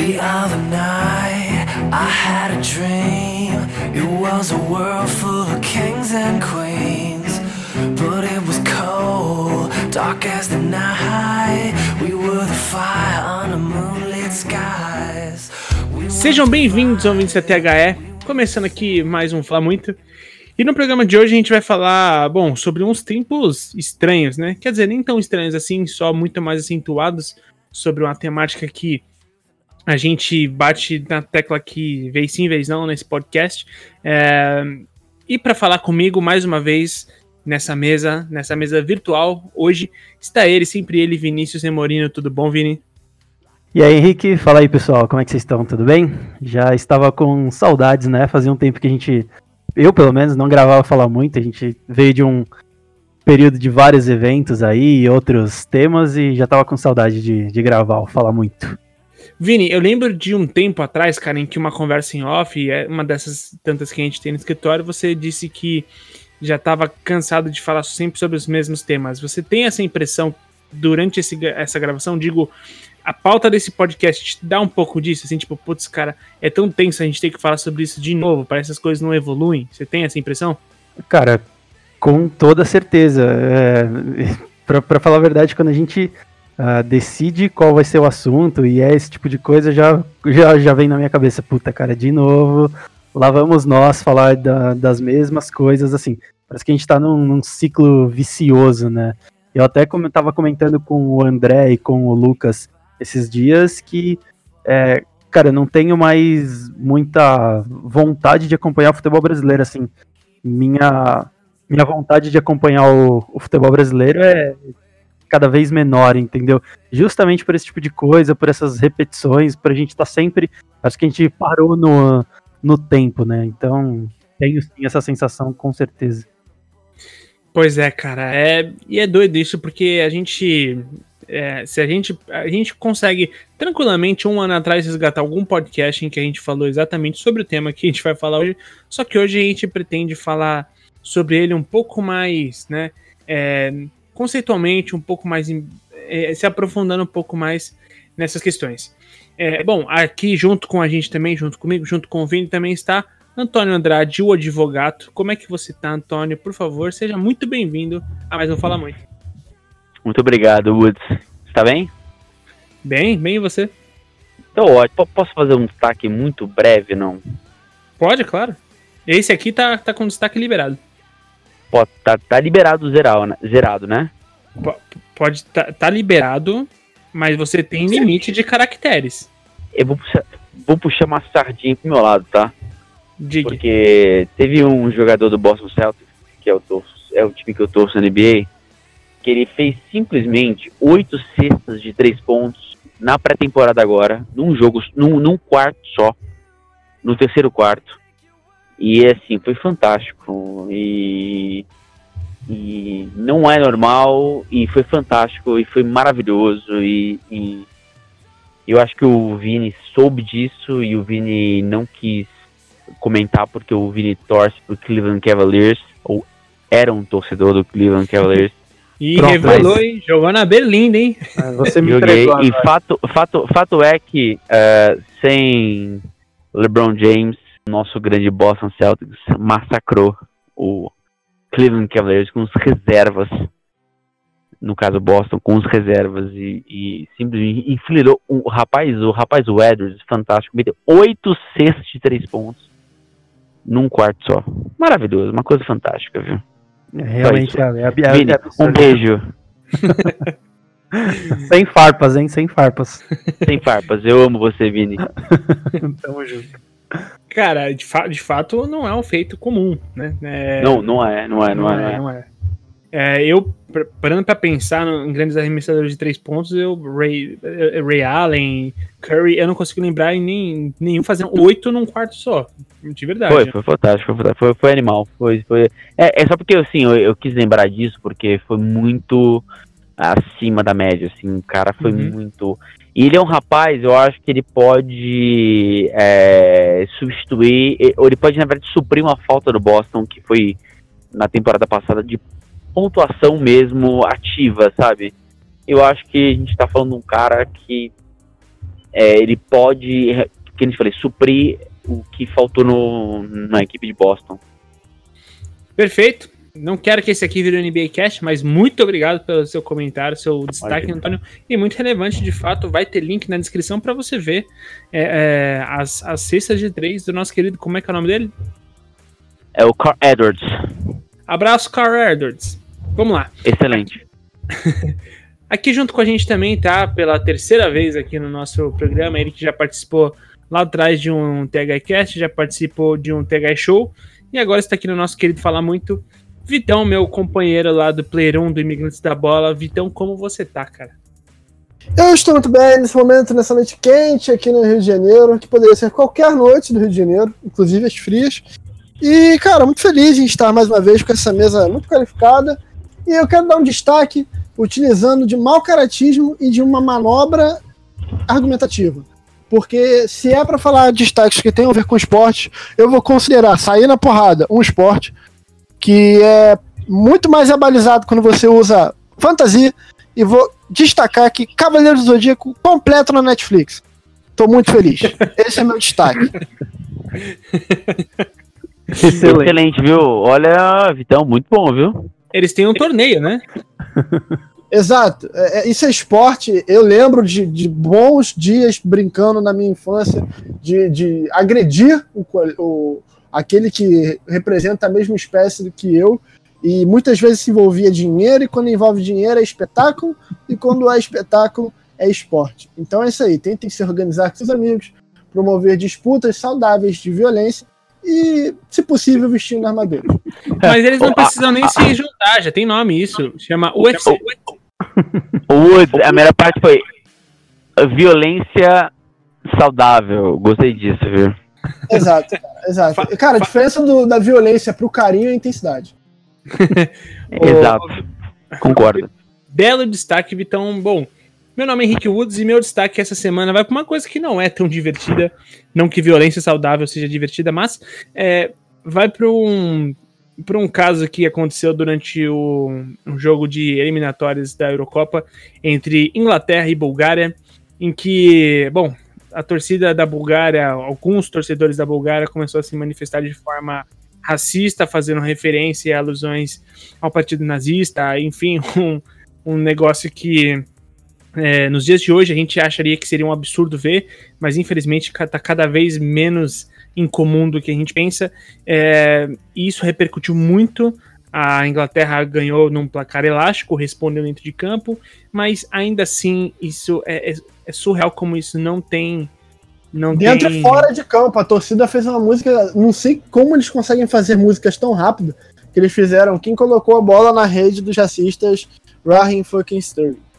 The other night I had a dream. It was a world full of kings and queens. But it was cold, dark as the night. We were the fire on the moonlit skies. Sejam bem-vindos ao 27THE, começando aqui mais um Fala Muito. E no programa de hoje a gente vai falar, bom, sobre uns tempos estranhos, né? Quer dizer, nem tão estranhos assim, só muito mais acentuados sobre uma temática que a gente bate na tecla aqui, vez sim, vez não, nesse podcast. É, E para falar comigo mais uma vez nessa mesa, nessa mesa virtual, hoje está ele, sempre ele, Vinícius Remorino. Tudo bom, Vini? E aí, Henrique, fala aí, pessoal, como é que vocês estão? Tudo bem? Já estava com saudades, né? Fazia um tempo que a gente, eu pelo menos, não gravava falar muito. A gente veio de um período de vários eventos aí, e outros temas, e já estava com saudade de, de gravar Falar Muito. Vini, eu lembro de um tempo atrás, cara, em que uma conversa em off, é uma dessas tantas que a gente tem no escritório, você disse que já estava cansado de falar sempre sobre os mesmos temas. Você tem essa impressão durante esse- essa gravação? Digo, a pauta desse podcast te dá um pouco disso, assim, tipo, putz, cara, é tão tenso a gente ter que falar sobre isso de novo, parece que as coisas não evoluem. Você tem essa impressão? Cara, com toda certeza. É, pra falar a verdade, quando a gente ah, decide qual vai ser o assunto e é esse tipo de coisa, já, já, já vem na minha cabeça, puta, cara, de novo, lá vamos nós falar da- das mesmas coisas, assim. Parece que a gente tá num, num ciclo vicioso, né? Eu até como eu tava comentando com o André e com o Lucas esses dias que, é, cara, eu não tenho mais muita vontade de acompanhar o futebol brasileiro, assim. Minha, minha vontade de acompanhar o, o futebol brasileiro é cada vez menor, entendeu? Justamente por esse tipo de coisa, por essas repetições, pra gente estar sempre. Acho que a gente parou no, no tempo, né? Então, tenho sim essa sensação, com certeza. Pois é, cara. É, e é doido isso, porque a gente. é, se a gente. A gente consegue tranquilamente, um ano atrás, resgatar algum podcast em que a gente falou exatamente sobre o tema que a gente vai falar hoje. Só que hoje a gente pretende falar sobre ele um pouco mais, né? é, conceitualmente, um pouco mais. é, se aprofundando um pouco mais nessas questões. É, bom, aqui junto com a gente também, junto comigo, junto com o Vini, também está Antônio Andrade, o advogado. Como é que você tá, Antônio? Por favor, seja muito bem-vindo a mais um Fala Muito. Muito obrigado, Woods. Está bem? Bem, bem e você? Tô ótimo. Po- Posso fazer um destaque muito breve, não? Pode, claro. Esse aqui tá, tá com destaque liberado. Pô, tá, tá liberado zeral, né? zerado, né? Po- Pode tá, tá liberado, mas você tem limite de caracteres. Eu vou puxar, vou puxar uma sardinha pro meu lado, tá? Diga. Porque teve um jogador do Boston Celtics, que é o, torço, é o time que eu torço na NBA, que ele fez simplesmente oito cestas de três pontos na pré-temporada agora, num jogo, num, num quarto só, no terceiro quarto. E assim, foi fantástico. E, e não é normal, e foi fantástico, e foi maravilhoso. E, e eu acho que o Vini soube disso, e o Vini não quis comentar porque o Vini torce pro Cleveland Cavaliers, ou era um torcedor do Cleveland Cavaliers. E Pronto, revelou, mas- hein? Jogou na Berlinda, hein? Ah, Você me Joguei, entregou e agora. fato, fato, fato é que eh, sem LeBron James, nosso grande Boston Celtics massacrou o Cleveland Cavaliers com os reservas, no caso Boston, com os reservas e, e simplesmente infiltrou o rapaz, o rapaz Edwards, fantástico, meteu oito cestas de três pontos num quarto só. Maravilhoso, uma coisa fantástica, viu? É, Realmente é, é, é, Vini, é um absurdo. beijo. Sem farpas, hein? Sem farpas. Sem farpas, eu amo você, Vini. Tamo junto. Cara, de, fa de fato, não é um feito comum, né? É, Não, não é, não é, não, é, não é. não é. É, eu, parando pra pensar no- em grandes arremessadores de três pontos, eu, Ray, Ray Allen, Curry, eu não consigo lembrar em nem, nenhum fazendo oito num quarto só. De verdade. Foi, foi fantástico, foi, fantástico, foi, foi animal. Foi, foi... É, é só porque assim, eu, eu quis lembrar disso, porque foi muito acima da média, assim, o cara foi Uhum. muito. E ele é um rapaz, eu acho que ele pode é, substituir, ou ele pode, na verdade, suprir uma falta do Boston, que foi na temporada passada de pontuação mesmo ativa, sabe? Eu acho que a gente tá falando de um cara que é, ele pode, que a gente falei, suprir o que faltou no, na equipe de Boston. Perfeito. Não quero que esse aqui vire o NBA Cast, mas muito obrigado pelo seu comentário, seu destaque. Antônio. E muito relevante, de fato. Vai ter link na descrição para você ver é, é, as, as cestas de três do nosso querido. Como é que é o nome dele? É o Carl Edwards. Abraço, Carl Edwards. Vamos lá. Excelente. aqui junto com a gente também, tá? Pela terceira vez aqui no nosso programa, ele que já participou lá atrás de um THCast, já participou de um TH Show e agora está aqui no nosso querido Falar Muito. Vitão, meu companheiro lá do Player 1 do Imigrantes da Bola. Vitão, como você tá, cara? Eu estou muito bem nesse momento, nessa noite quente aqui no Rio de Janeiro, que poderia ser qualquer noite do Rio de Janeiro, inclusive as frias. E, cara, muito feliz em estar mais uma vez com essa mesa muito qualificada. E eu quero dar um destaque utilizando de mau caratismo e de uma manobra argumentativa. Porque se é para falar de destaques que tem a ver com esporte, eu vou considerar sair na porrada um esporte que é muito mais abalizado quando você usa fantasia e vou destacar que Cavaleiros do Zodíaco completo na Netflix. Tô muito feliz. Esse é meu destaque. Excelente. Excelente, viu? Olha, Vitão, muito bom, viu? Eles têm um torneio, né? Exato. É, é, isso é esporte. Eu lembro de, de, bons dias brincando na minha infância de, de agredir o, o, aquele que representa a mesma espécie do que eu. E muitas vezes se envolvia dinheiro, e quando envolve dinheiro é espetáculo, e quando é espetáculo é esporte. Então é isso aí. Tentem se organizar com seus amigos, promover disputas saudáveis de violência e, se possível, vestindo armadura. Mas eles não precisam nem se juntar, já tem nome isso. Chama UFC. O a melhor parte foi violência saudável. Gostei disso, viu? Exato, exato. Cara, a diferença do, da violência pro carinho é a intensidade. exato. Concordo. Belo destaque, Vitão. Bom, meu nome é Henrique Woods e meu destaque essa semana vai para uma coisa que não é tão divertida. Não que violência saudável seja divertida, mas é, vai para um por um caso que aconteceu durante o um jogo de eliminatórias da Eurocopa entre Inglaterra e Bulgária, em que, bom, a torcida da Bulgária, alguns torcedores da Bulgária começou a se manifestar de forma racista, fazendo referência a alusões ao partido nazista, enfim, um, um negócio que é, nos dias de hoje a gente acharia que seria um absurdo ver, mas infelizmente está cada vez menos incomum do que a gente pensa. É, e isso repercutiu muito. A Inglaterra ganhou num placar elástico, respondeu dentro de campo, mas ainda assim isso é, é, é surreal como isso não tem. Não Dentro tem... e fora de campo, a torcida fez uma música. Não sei como eles conseguem fazer músicas tão rápido que eles fizeram. Quem colocou a bola na rede dos racistas, Raheem fucking Sterling.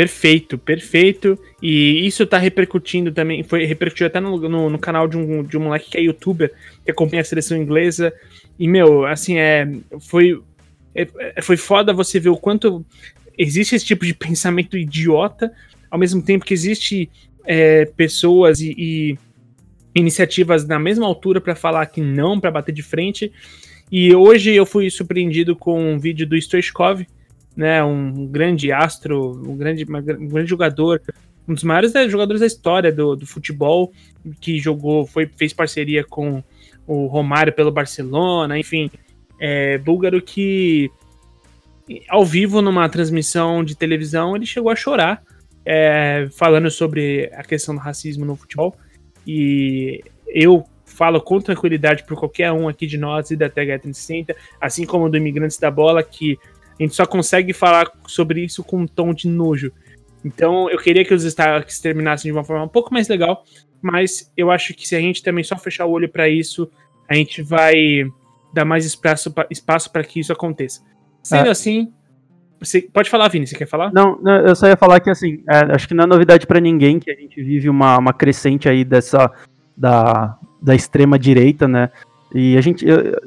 Perfeito, perfeito. E isso tá repercutindo também. Foi repercutiu até no, no, no, canal de um, de um moleque que é youtuber, que acompanha a seleção inglesa. E, meu, assim, é. Foi. É, é, foi foda você ver o quanto existe esse tipo de pensamento idiota, ao mesmo tempo que existe é, pessoas e, e, iniciativas na mesma altura para falar que não, para bater de frente. E hoje eu fui surpreendido com um vídeo do Stoichkov, né, um grande astro, um grande, um grande jogador, um dos maiores né, jogadores da história do, do futebol, que jogou, foi, fez parceria com o Romário pelo Barcelona, enfim, é, búlgaro que ao vivo numa transmissão de televisão ele chegou a chorar é, falando sobre a questão do racismo no futebol. E eu falo com tranquilidade para qualquer um aqui de nós e da TH360, assim como do Imigrantes da Bola, que a gente só consegue falar sobre isso com um tom de nojo. Então eu queria que os destaques terminassem de uma forma um pouco mais legal, mas eu acho que se a gente também só fechar o olho para isso, a gente vai dar mais espaço para que isso aconteça. Sendo é. assim, você pode falar, Vini, você quer falar? Não, não eu só ia falar que assim, é, acho que não é novidade para ninguém que a gente vive uma, uma crescente aí dessa da, da extrema direita, né? E a gente, eu,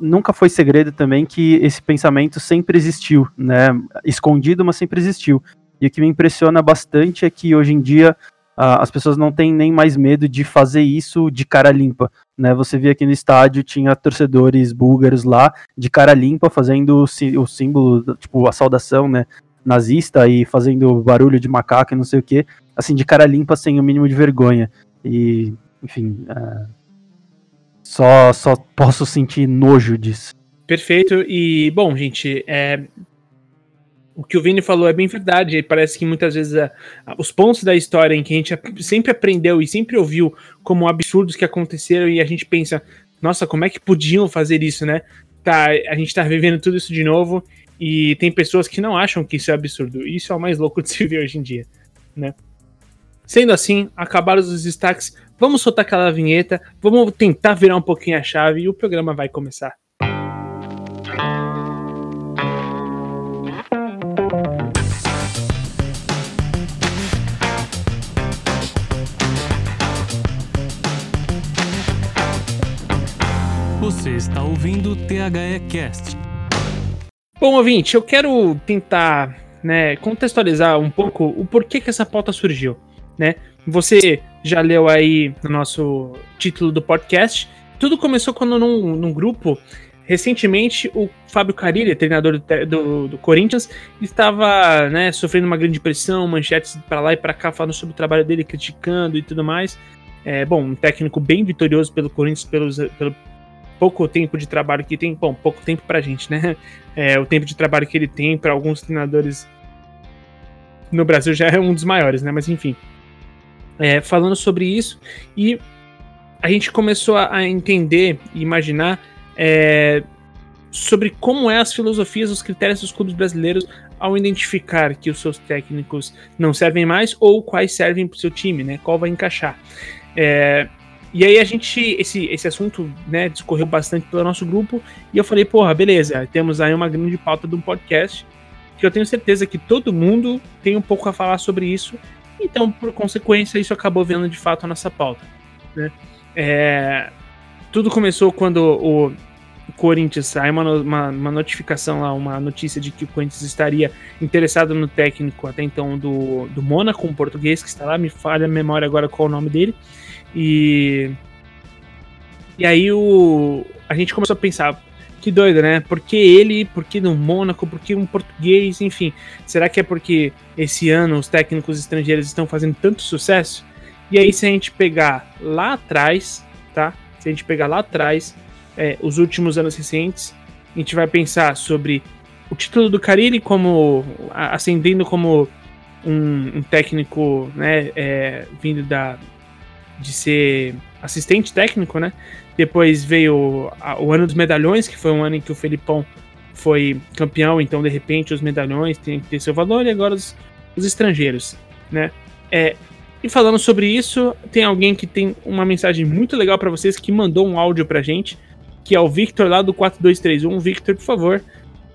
nunca foi segredo também que esse pensamento sempre existiu, né? Escondido, mas sempre existiu. E o que me impressiona bastante é que hoje em dia uh, as pessoas não têm nem mais medo de fazer isso de cara limpa, né? Você via aqui no estádio tinha torcedores búlgaros lá de cara limpa fazendo o, símbolo, tipo a saudação, né? nazista e fazendo barulho de macaco e não sei o que, assim, de cara limpa, sem o mínimo de vergonha. E, enfim, é, só, só posso sentir nojo disso. Perfeito. E, bom, gente, é, o que o Vini falou é bem verdade. Parece que muitas vezes a, a, os pontos da história em que a gente sempre aprendeu e sempre ouviu como absurdos que aconteceram e a gente pensa, nossa, como é que podiam fazer isso, né? Tá, a gente tá vivendo tudo isso de novo e tem pessoas que não acham que isso é absurdo. Isso é o mais louco de se ver hoje em dia, né? Sendo assim, acabaram os destaques. Vamos soltar aquela vinheta, vamos tentar virar um pouquinho a chave e o programa vai começar. Você está ouvindo o THE Cast. Bom, ouvinte, eu quero tentar né, contextualizar um pouco o porquê que essa pauta surgiu. Né? Você já leu aí no nosso título do podcast. Tudo começou quando num, num grupo recentemente o Fábio Carilli, treinador do, do, do Corinthians, estava né, sofrendo uma grande pressão, manchetes para lá e para cá falando sobre o trabalho dele, criticando e tudo mais. É, bom, um técnico bem vitorioso pelo Corinthians pelos, pelo pouco tempo de trabalho que tem, bom, pouco tempo pra gente, né? É, o tempo de trabalho que ele tem para alguns treinadores no Brasil já é um dos maiores, né? Mas enfim, é, falando sobre isso e a gente começou a, entender e imaginar é, sobre como é as filosofias, os critérios dos clubes brasileiros ao identificar que os seus técnicos não servem mais ou quais servem para o seu time, né? Qual vai encaixar. É, e aí a gente, esse, esse assunto, né, discorreu bastante pelo nosso grupo, e eu falei, porra, beleza, temos aí uma grande pauta de um podcast, que eu tenho certeza que todo mundo tem um pouco a falar sobre isso, então, por consequência, isso acabou vendo de fato a nossa pauta. Né? É, tudo começou quando o Corinthians saiu uma, uma, uma, notificação lá, uma notícia de que o Corinthians estaria interessado no técnico até então do, do Mônaco, um português que está lá, me falha a memória agora qual é o nome dele. E. E aí o, a gente começou a pensar, que doido, né? Por que ele, por que no Mônaco, por que um português, enfim. Será que é porque esse ano os técnicos estrangeiros estão fazendo tanto sucesso? E aí, se a gente pegar lá atrás, tá? Se a gente pegar lá atrás, é, os últimos anos recentes, a gente vai pensar sobre o título do Carilli como ascendendo como um, um técnico, né, é, vindo da de ser assistente técnico, né? Depois veio o ano dos medalhões, que foi um ano em que o Felipão foi campeão, então de repente os medalhões têm que ter seu valor, e agora os, os estrangeiros, né? É, e falando sobre isso, tem alguém que tem uma mensagem muito legal para vocês que mandou um áudio pra gente, que é o Victor lá do 4231. Victor, por favor,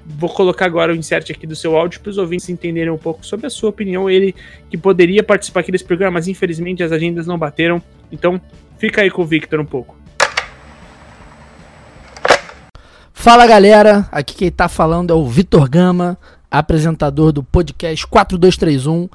vou colocar agora o insert aqui do seu áudio para os ouvintes entenderem um pouco sobre a sua opinião. Ele que poderia participar aqui desse programa, mas infelizmente as agendas não bateram. Então, fica aí com o Victor um pouco. Fala galera, aqui quem tá falando é o Vitor Gama, apresentador do podcast 4231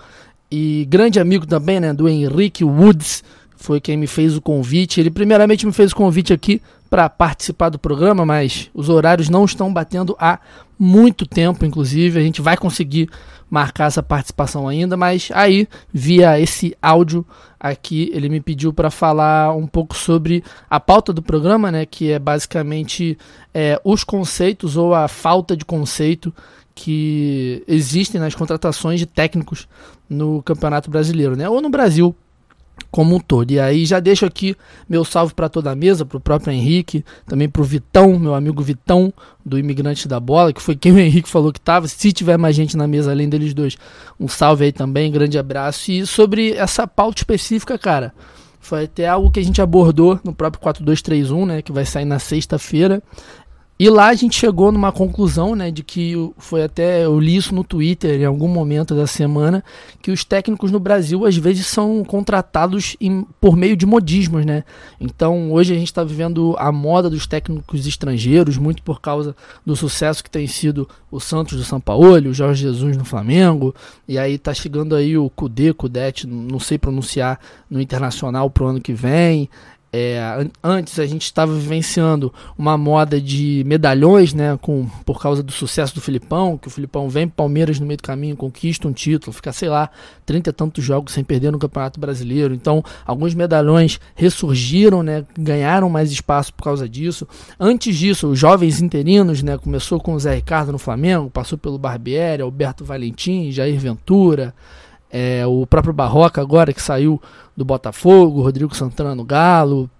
e grande amigo também, né, do Henrique Woods, foi quem me fez o convite. Ele primeiramente me fez o convite aqui para participar do programa, mas os horários não estão batendo há muito tempo, inclusive. A gente vai conseguir marcar essa participação ainda, mas aí, via esse áudio aqui, ele me pediu para falar um pouco sobre a pauta do programa, né, que é basicamente é, os conceitos ou a falta de conceito que existem nas contratações de técnicos no Campeonato Brasileiro, né, ou no Brasil como um todo. E aí já deixo aqui meu salve para toda a mesa, para o próprio Henrique, também para o Vitão, meu amigo Vitão, do Imigrante da Bola, que foi quem o Henrique falou que estava. Se tiver mais gente na mesa além deles dois, um salve aí também, grande abraço. E sobre essa pauta específica, cara, foi até algo que a gente abordou no próprio 4231, né, que vai sair na sexta-feira. E lá a gente chegou numa conclusão, né, de que foi até eu li isso no Twitter em algum momento da semana, que os técnicos no Brasil às vezes são contratados em, por meio de modismos, né? Então hoje a gente está vivendo a moda dos técnicos estrangeiros, muito por causa do sucesso que tem sido o Santos do São Paulo, o Jorge Jesus no Flamengo, e aí tá chegando aí o Kudê, Kudete, não sei pronunciar no Internacional pro ano que vem. É, antes a gente estava vivenciando uma moda de medalhões, né, com, por causa do sucesso do Filipão, que o Filipão vem para Palmeiras no meio do caminho, conquista um título, fica, sei lá, 30 e tantos jogos sem perder no Campeonato Brasileiro. Então, alguns medalhões ressurgiram, né, ganharam mais espaço por causa disso. Antes disso, os jovens interinos, né, começou com o Zé Ricardo no Flamengo, passou pelo Barbieri, Alberto Valentim, Jair Ventura, é, o próprio Barroca agora que saiu do Botafogo, Rodrigo Santana no Galo.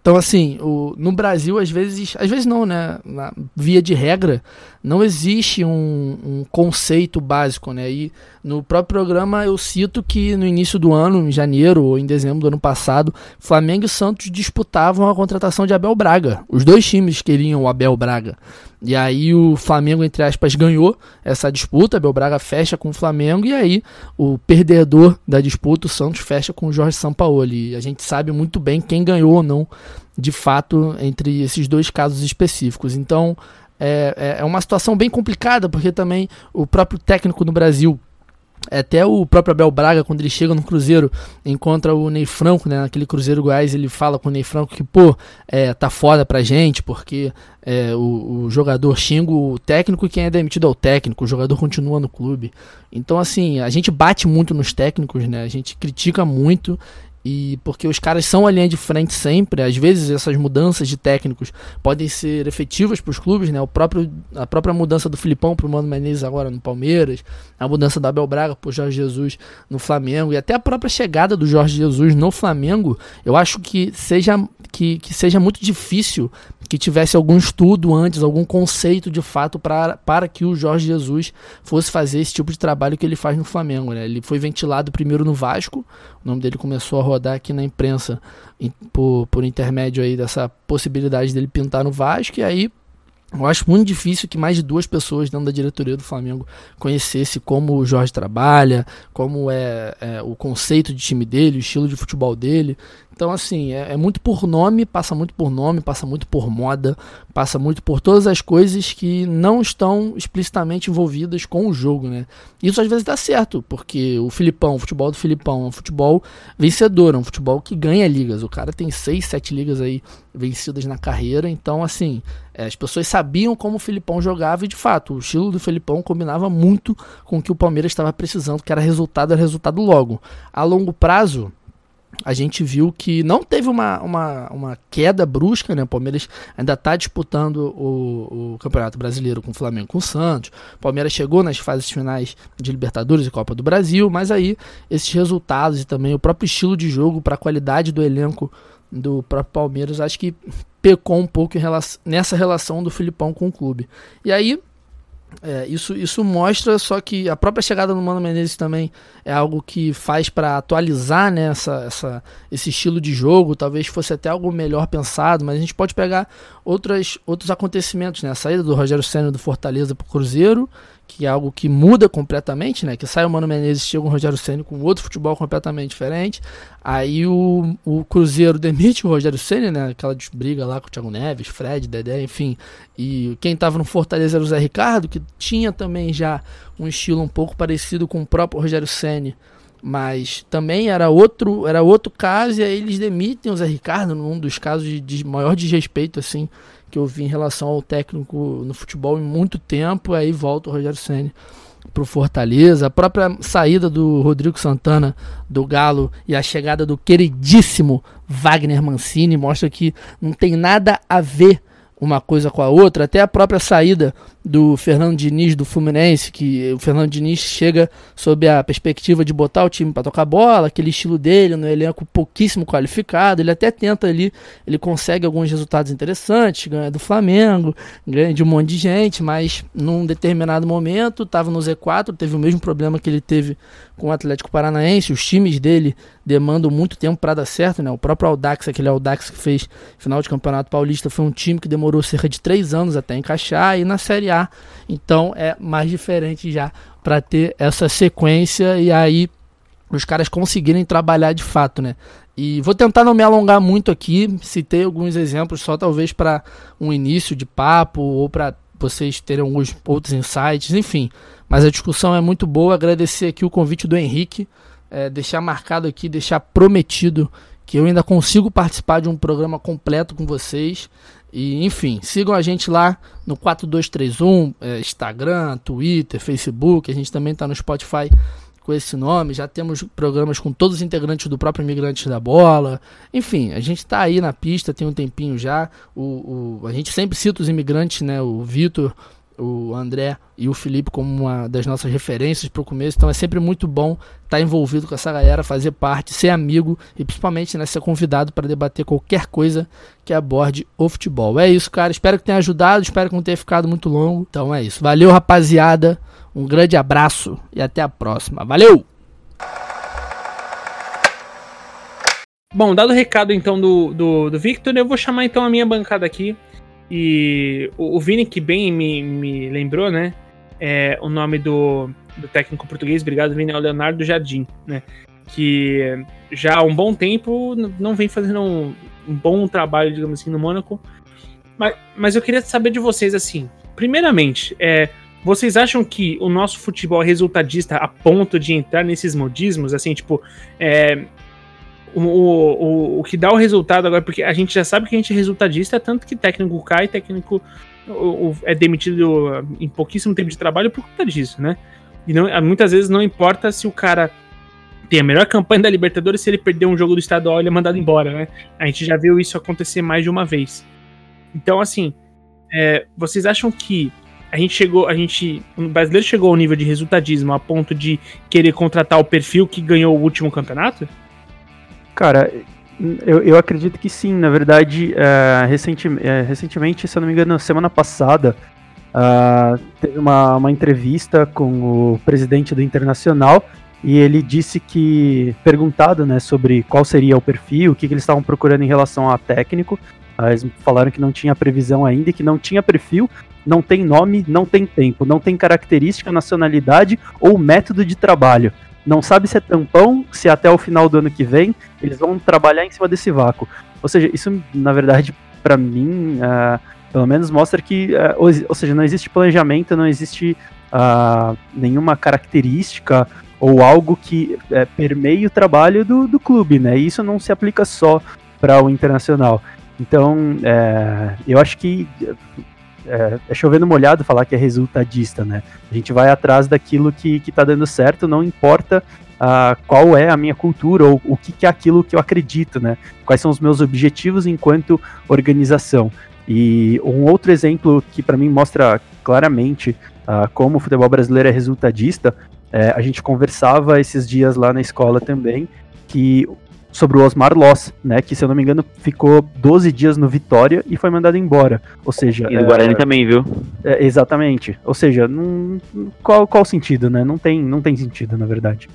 Então, assim, o, no Brasil, às vezes, às vezes não, né? Na, via de regra, não existe um, um, conceito básico, né? E no próprio programa eu cito que no início do ano, em janeiro ou em dezembro do ano passado, Flamengo e Santos disputavam a contratação de Abel Braga. Os dois times queriam o Abel Braga. E aí o Flamengo, entre aspas, ganhou essa disputa, Abel Braga fecha com o Flamengo, e aí o perdedor da disputa, o Santos, fecha com o Jorge Sampaoli. E a gente sabe muito bem quem ganhou ou não, de fato, entre esses dois casos específicos. Então, é, é, é uma situação bem complicada, porque também o próprio técnico no Brasil até o próprio Abel Braga, quando ele chega no Cruzeiro, encontra o Ney Franco, né? Naquele Cruzeiro Goiás, ele fala com o Ney Franco que, pô, é, tá foda pra gente, porque é, o, o, jogador xinga o técnico e quem é demitido é o técnico, o jogador continua no clube. Então, assim, a gente bate muito nos técnicos, né? A gente critica muito e porque os caras são a linha de frente sempre, às vezes essas mudanças de técnicos podem ser efetivas para os clubes, né? O próprio, a própria mudança do Filipão para o Mano Menezes agora no Palmeiras, a mudança do Abel Braga para Jorge Jesus no Flamengo e até a própria chegada do Jorge Jesus no Flamengo, eu acho que seja, que, que seja muito difícil que tivesse algum estudo antes, algum conceito de fato para, para que o Jorge Jesus fosse fazer esse tipo de trabalho que ele faz no Flamengo. Né? Ele foi ventilado primeiro no Vasco, o nome dele começou a rodar aqui na imprensa por, por intermédio aí dessa possibilidade dele pintar no Vasco, e aí eu acho muito difícil que mais de duas pessoas dentro da diretoria do Flamengo conhecesse como o Jorge trabalha, como é, é o conceito de time dele, o estilo de futebol dele. Então, assim, é, é, muito por nome, passa muito por nome, passa muito por moda, passa muito por todas as coisas que não estão explicitamente envolvidas com o jogo, né? Isso às vezes dá certo, porque o Filipão, o futebol do Filipão é um futebol vencedor, é um futebol que ganha ligas. O cara tem seis, sete ligas aí vencidas na carreira, então, assim, é, as pessoas sabiam como o Filipão jogava e, de fato, o estilo do Filipão combinava muito com o que o Palmeiras estava precisando, que era resultado, era resultado logo. A longo prazo a gente viu que não teve uma, uma, uma queda brusca, né? O Palmeiras ainda está disputando o, o Campeonato Brasileiro com o Flamengo com o Santos. O Palmeiras chegou nas fases finais de Libertadores e Copa do Brasil, mas aí esses resultados e também o próprio estilo de jogo para a qualidade do elenco do próprio Palmeiras, acho que pecou um pouco relação, nessa relação do Filipão com o clube. E aí é, isso, isso mostra só que a própria chegada do Mano Menezes também é algo que faz para atualizar né, essa, essa, esse estilo de jogo. Talvez fosse até algo melhor pensado, mas a gente pode pegar outras, outros acontecimentos. Né? A saída do Rogério Senna do Fortaleza para o Cruzeiro que é algo que muda completamente, né? Que sai o Mano Menezes, chega o Rogério Ceni com outro futebol completamente diferente. Aí o, o Cruzeiro demite o Rogério Ceni, né? Aquela briga lá com o Thiago Neves, Fred, Dedé, enfim. E quem estava no Fortaleza era o Zé Ricardo, que tinha também já um estilo um pouco parecido com o próprio Rogério Ceni, mas também era outro, era outro caso e aí eles demitem o Zé Ricardo num dos casos de, de maior desrespeito assim que eu vi em relação ao técnico no futebol em muito tempo. Aí volta o Rogério Senna para o Fortaleza. A própria saída do Rodrigo Santana do Galo e a chegada do queridíssimo Wagner Mancini mostra que não tem nada a ver uma coisa com a outra. Até a própria saída do Fernando Diniz do Fluminense, que o Fernando Diniz chega sob a perspectiva de botar o time para tocar bola, aquele estilo dele, no elenco pouquíssimo qualificado, ele até tenta ali, ele consegue alguns resultados interessantes, ganha do Flamengo, ganha de um monte de gente, mas num determinado momento estava no Z4, teve o mesmo problema que ele teve com o Atlético Paranaense, os times dele demandam muito tempo para dar certo, né? O próprio Audax, aquele Audax que fez final de Campeonato Paulista, foi um time que demorou cerca de três anos até encaixar, e na Série A então é mais diferente já para ter essa sequência e aí os caras conseguirem trabalhar de fato, né? E vou tentar não me alongar muito aqui, citei alguns exemplos só talvez para um início de papo ou para vocês terem alguns outros insights, enfim. Mas a discussão é muito boa. Agradecer aqui o convite do Henrique, é, deixar marcado aqui, deixar prometido que eu ainda consigo participar de um programa completo com vocês. E, enfim, sigam a gente lá no 4231, é, Instagram, Twitter, Facebook. A gente também está no Spotify com esse nome. Já temos programas com todos os integrantes do próprio Imigrantes da Bola. Enfim, a gente está aí na pista tem um tempinho já. O, o, a gente sempre cita os imigrantes, né? O Vitor, o André e o Felipe como uma das nossas referências para o começo. Então é sempre muito bom estar tá envolvido com essa galera, fazer parte, ser amigo e principalmente né, ser convidado para debater qualquer coisa que aborde o futebol. É isso, cara. Espero que tenha ajudado, espero que não tenha ficado muito longo. Então é isso. Valeu, rapaziada. Um grande abraço e até a próxima. Valeu! Bom, dado o recado então do, do, do Victor, eu vou chamar então a minha bancada aqui e o, Vini, que bem me, me lembrou, né? É, o nome do, do técnico português, obrigado, Vini, é o Leonardo Jardim, né? Que já há um bom tempo não vem fazendo um, um bom trabalho, digamos assim, no Mônaco. Mas, mas eu queria saber de vocês, assim, primeiramente, é, vocês acham que o nosso futebol é resultadista a ponto de entrar nesses modismos, assim, tipo, é, o, o, o que dá o resultado agora, porque a gente já sabe que a gente é resultadista, tanto que técnico cai, técnico o, o, é demitido em pouquíssimo tempo de trabalho por conta disso, né? E não, muitas vezes não importa se o cara tem a melhor campanha da Libertadores, se ele perder um jogo do estadual, ele é mandado embora, né? A gente já viu isso acontecer mais de uma vez. Então, assim, é, vocês acham que a gente chegou, a gente, o brasileiro chegou ao nível de resultadismo a ponto de querer contratar o perfil que ganhou o último campeonato? Cara, eu, eu acredito que sim. Na verdade, é, recenti, é, recentemente, se eu não me engano, semana passada, uh, teve uma, uma entrevista com o presidente do Internacional e ele disse que, perguntado né, sobre qual seria o perfil, o que, que eles estavam procurando em relação a técnico, uh, eles falaram que não tinha previsão ainda, que não tinha perfil, não tem nome, não tem tempo, não tem característica, nacionalidade ou método de trabalho não sabe se é tampão, se até o final do ano que vem eles vão trabalhar em cima desse vácuo. Ou seja, isso na verdade para mim, uh, pelo menos mostra que, uh, ou, ou, seja, não existe planejamento, não existe uh, nenhuma característica ou algo que é, permeie o trabalho do, do clube, né? E isso não se aplica só para o internacional. Então, é, eu acho que é, é chovendo molhado falar que é resultadista, né? A gente vai atrás daquilo que, que tá dando certo, não importa uh, qual é a minha cultura ou o que, que é aquilo que eu acredito, né? Quais são os meus objetivos enquanto organização. E um outro exemplo que para mim mostra claramente uh, como o futebol brasileiro é resultadista, é, a gente conversava esses dias lá na escola também, que sobre o Osmar Loss, né? Que, se eu não me engano, ficou 12 dias no Vitória e foi mandado embora. Ou seja. E no é, Guarani também, viu? É, exatamente. Ou seja, não, qual, qual o sentido, né? Não tem, não tem sentido, na verdade.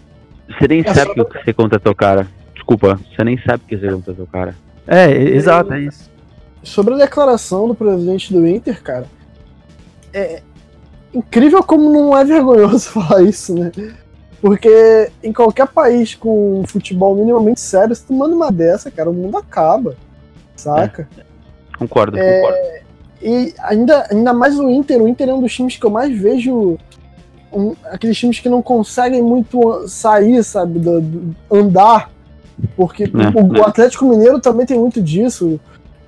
Você nem é sabe o que você contratou o cara. Desculpa, você nem sabe o que você contratou o cara. É, exato, é isso. Sobre a declaração do presidente do Inter, cara. É incrível como não é vergonhoso falar isso, né? Porque em qualquer país com futebol minimamente sério, se tu manda uma dessa, cara, o mundo acaba. Saca? É. Concordo, é, concordo. E ainda, ainda mais o Inter, o Inter é um dos times que eu mais vejo. Um, aqueles times que não conseguem muito sair, sabe? Do, do andar. Porque é, o, o Atlético Mineiro também tem muito disso.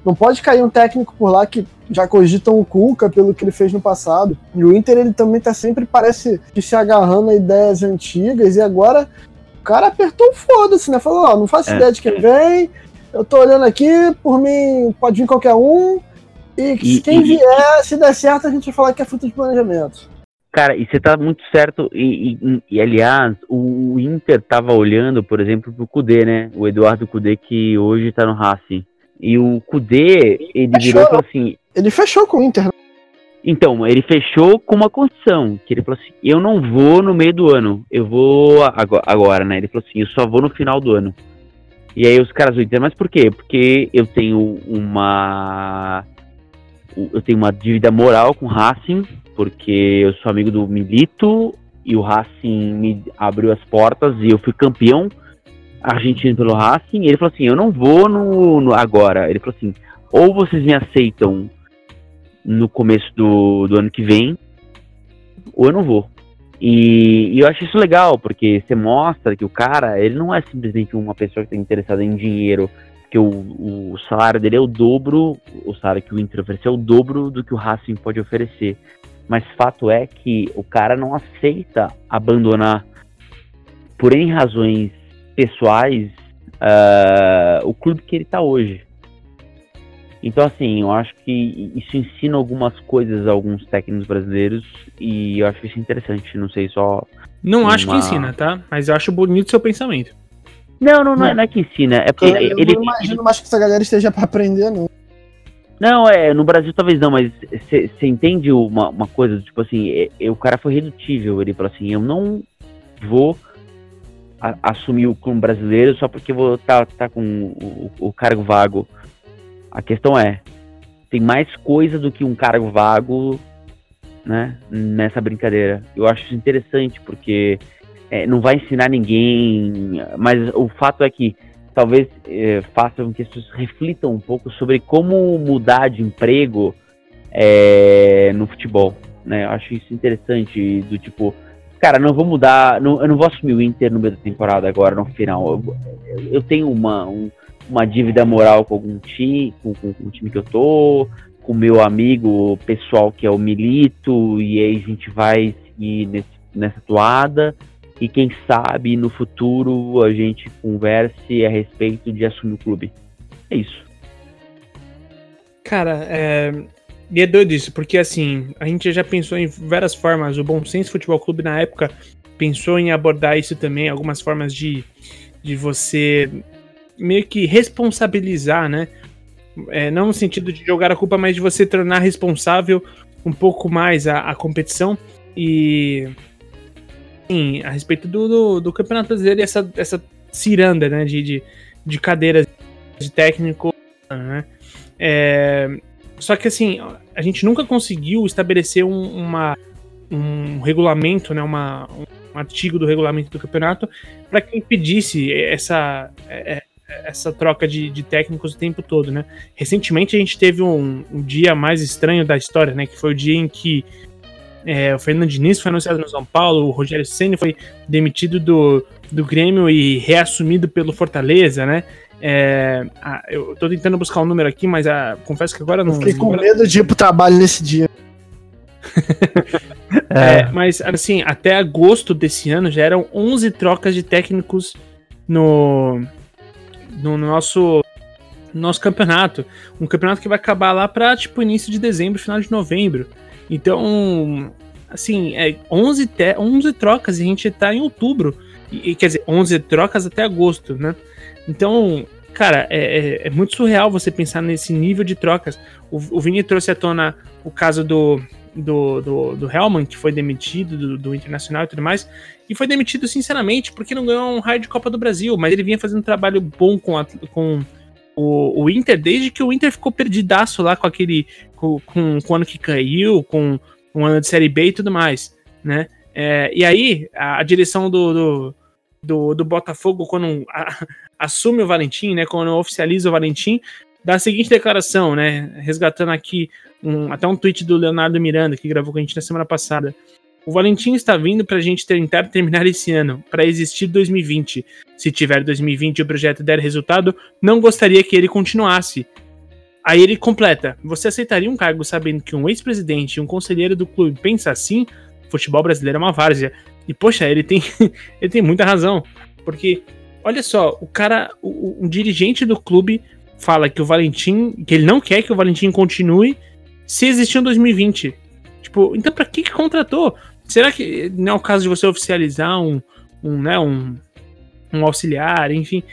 Não pode cair um técnico por lá que já cogitam o Cuca pelo que ele fez no passado. E o Inter, ele também tá sempre, parece que se agarrando a ideias antigas. E agora o cara apertou o foda-se, né? Falou: Ó, não faço é. ideia de quem vem. Eu tô olhando aqui, por mim pode vir qualquer um. E, e quem e, vier, se der certo, a gente vai falar que é fruto de planejamento. Cara, e você tá muito certo, e, e, e, aliás, o Inter tava olhando, por exemplo, pro Cudê, né? O Eduardo Cudê, que hoje tá no Racing. E o Kudê, ele fechou, virou e falou assim. Ele fechou com o Inter. Né? Então, ele fechou com uma condição, que ele falou assim, eu não vou no meio do ano, eu vou agora, agora, né? Ele falou assim, eu só vou no final do ano. E aí os caras do Inter, mas por quê? Porque eu tenho uma eu tenho uma dívida moral com o Racing, porque eu sou amigo do Milito e o Racing me abriu as portas e eu fui campeão argentino pelo Racing, ele falou assim, eu não vou no, no, agora. Ele falou assim, ou vocês me aceitam no começo do, do ano que vem, ou eu não vou. E, e eu acho isso legal, porque você mostra que o cara, ele não é simplesmente uma pessoa que está interessada em dinheiro, que o, o salário dele é o dobro, o salário que o Inter ofereceu é o dobro do que o Racing pode oferecer. Mas fato é que o cara não aceita abandonar, por N razões pessoais, uh, o clube que ele está hoje. Então, assim, eu acho que isso ensina algumas coisas a alguns técnicos brasileiros e eu acho isso interessante. Não sei só. Não acho que ensina, tá? Mas eu acho bonito o seu pensamento. Não, não, não, é, não é que ensina. É porque Eu, eu ele. não imagino mais que essa galera esteja pra aprender, não. Não, é, no Brasil talvez não, mas você entende uma, uma coisa, tipo assim, é- é, o cara foi redutível, ele falou assim, eu não vou a- o clube brasileiro só porque vou tá, tá com o, o cargo vago. A questão é, tem mais coisa do que um cargo vago, né, nessa brincadeira. Eu acho isso interessante, porque é, não vai ensinar ninguém, mas o fato é que talvez eh, faça com que as pessoas reflitam um pouco sobre como mudar de emprego eh, no futebol. Né? Eu acho isso interessante, do tipo, cara, não vou mudar, não, eu não vou assumir o Inter no meio da temporada agora, no final. Eu, eu tenho uma, um- uma dívida moral com algum time, com, com- com o time que eu tô, com meu amigo pessoal que é o Milito, e aí a gente vai seguir nesse, nessa toada. E quem sabe no futuro a gente converse a respeito de assumir o clube. É isso. Cara, é. E é doido isso, porque assim, a gente já pensou em várias formas. O Bom Senso Futebol Clube, na época, pensou em abordar isso também, algumas formas de, de você meio que responsabilizar, né? É, não no sentido de jogar a culpa, mas de você tornar responsável um pouco mais a, a competição. E. Sim, a respeito do, do, do Campeonato Brasileiro e essa, essa ciranda, né? De, de, de cadeiras de técnico, né? É, só que assim, a gente nunca conseguiu estabelecer um, uma, um regulamento, né, uma, um artigo do regulamento do campeonato para que impedisse essa, é, é, essa troca de, de técnicos o tempo todo, né? Recentemente a gente teve um, um dia mais estranho da história, né? Que foi o dia em que é, o Fernando Diniz foi anunciado no São Paulo, o Rogério Ceni foi demitido do, do Grêmio e reassumido pelo Fortaleza, né? É, ah, eu tô tentando buscar um número aqui, mas ah, confesso que agora Eu não. fiquei com não- medo de ir pro trabalho nesse dia. É, mas assim, até agosto desse ano já eram 11 trocas de técnicos no, no nosso no nosso campeonato. Um campeonato que vai acabar lá pra, tipo, início de dezembro, final de novembro. Então, assim, é 11, te 11 trocas e a gente tá em outubro. E, e, quer dizer, 11 trocas até agosto, né? Então, cara, é, é- é muito surreal você pensar nesse nível de trocas. O, o Vini trouxe à tona o caso do, do, do, do Hellman, que foi demitido do, do Internacional e tudo mais, e foi demitido sinceramente porque não ganhou um raio de Copa do Brasil, mas ele vinha fazendo um trabalho bom com, a- com o, o Inter desde que o Inter ficou perdidaço lá com aquele. com, com, com o ano que caiu, com um ano de Série B e tudo mais, né? É, e aí, a, a direção do, do, do, do Botafogo, quando a- assume o Valentim, né? Quando oficializa o Valentim, dá a seguinte declaração, né? Resgatando aqui um- até um tweet do Leonardo Miranda, que gravou com a gente na semana passada. O Valentim está vindo para a gente tentar terminar esse ano, para existir 2020. Se tiver 2020 e o projeto der resultado, não gostaria que ele continuasse. Aí ele completa: Você aceitaria um cargo sabendo que um ex-presidente e um conselheiro do clube pensa assim? Futebol brasileiro é uma várzea. E poxa, ele tem, ele tem muita razão. Porque, olha só, o cara, o, o- dirigente do clube fala que o Valentim, que ele não quer que o Valentim continue se existir um 2020. Tipo, então pra que, que contratou? Será que não é o caso de você oficializar um, um, né, um, um auxiliar, enfim?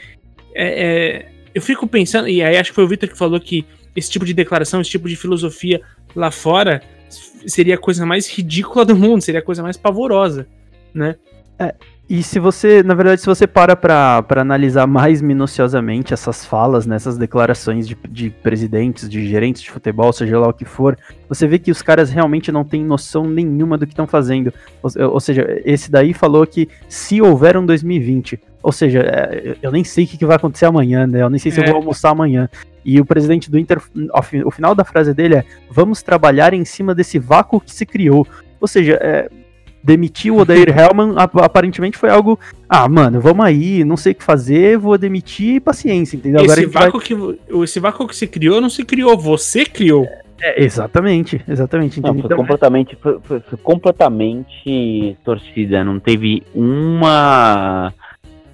É, é, eu fico pensando, e aí acho que foi o Victor que falou que esse tipo de declaração, esse tipo de filosofia lá fora seria a coisa mais ridícula do mundo, seria a coisa mais pavorosa, né? E se você, na verdade, se você para pra, pra analisar mais minuciosamente essas falas, nessas declarações de, de presidentes, de gerentes de futebol, seja lá o que for, você vê que os caras realmente não têm noção nenhuma do que estão fazendo. Ou, ou seja, esse daí falou que se houver um 2020, ou seja, é, eu nem sei o que vai acontecer amanhã, né? Eu nem sei se eu É. vou almoçar amanhã. E o presidente do Inter, o final da frase dele é: vamos trabalhar em cima desse vácuo que se criou. Ou seja, é, demitir o Odair Hellman ap- aparentemente foi algo. Ah, mano, vamos aí, não sei o que fazer, vou demitir paciência, entendeu? Esse gente vai- vácuo, que, esse vácuo que se criou não se criou, você criou. É, exatamente, exatamente. Não, foi completamente, foi, foi- foi completamente torcida. Não teve uma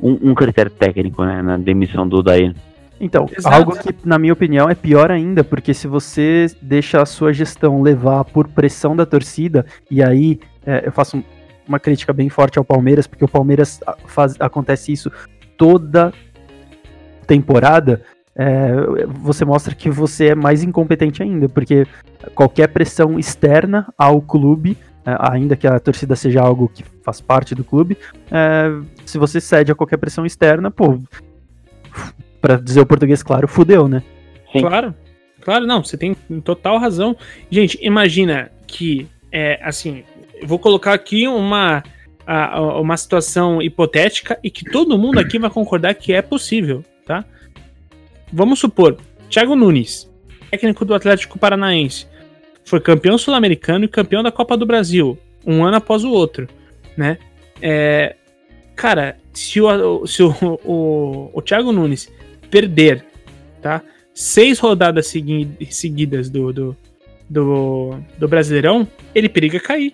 um, um critério técnico né, na demissão do Daí. Então, Exato. algo que, na minha opinião, é pior ainda, porque se você deixa a sua gestão levar por pressão da torcida, e aí é, eu faço um- uma crítica bem forte ao Palmeiras, porque o Palmeiras a- faz, acontece isso toda temporada, é, você mostra que você é mais incompetente ainda, porque qualquer pressão externa ao clube, é, ainda que a torcida seja algo que faz parte do clube, é, se você cede a qualquer pressão externa, pô, pra dizer o português claro, fudeu, né? Sim. Claro, claro, não, você tem total razão. Gente, imagina que, é, assim, eu vou colocar aqui uma, a- a- uma situação hipotética e que todo mundo aqui vai concordar que é possível, tá? Vamos supor, Thiago Nunes, técnico do Atlético Paranaense, foi campeão sul-americano e campeão da Copa do Brasil, um ano após o outro, né? É, cara, se o, se o, o, o Thiago Nunes perder, tá? Seis rodadas segui- seguidas do, do, do, do Brasileirão, ele periga cair.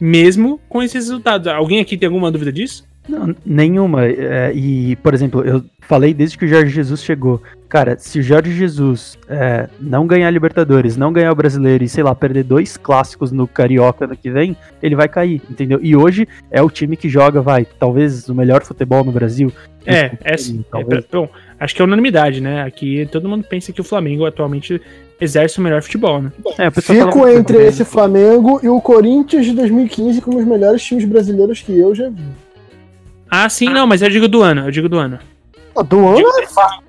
Mesmo com esses resultados. Alguém aqui tem alguma dúvida disso? Não, nenhuma. é, e, por exemplo, eu falei desde que o Jorge Jesus chegou. Cara, se o Jorge Jesus é, não ganhar a Libertadores, não ganhar o Brasileiro e, sei lá, perder dois clássicos no Carioca ano que vem, ele vai cair, entendeu? E hoje é o time que joga, vai, talvez o melhor futebol no Brasil. É, é, sim. É, talvez. bom, acho que é unanimidade, né? Aqui todo mundo pensa que o Flamengo atualmente exerce o melhor futebol, né? É, Fico entre também. esse Flamengo e o Corinthians de 2015 como os melhores times brasileiros que eu já vi. Ah, sim, não, mas eu digo do ano, eu digo do ano. Do ano é fácil.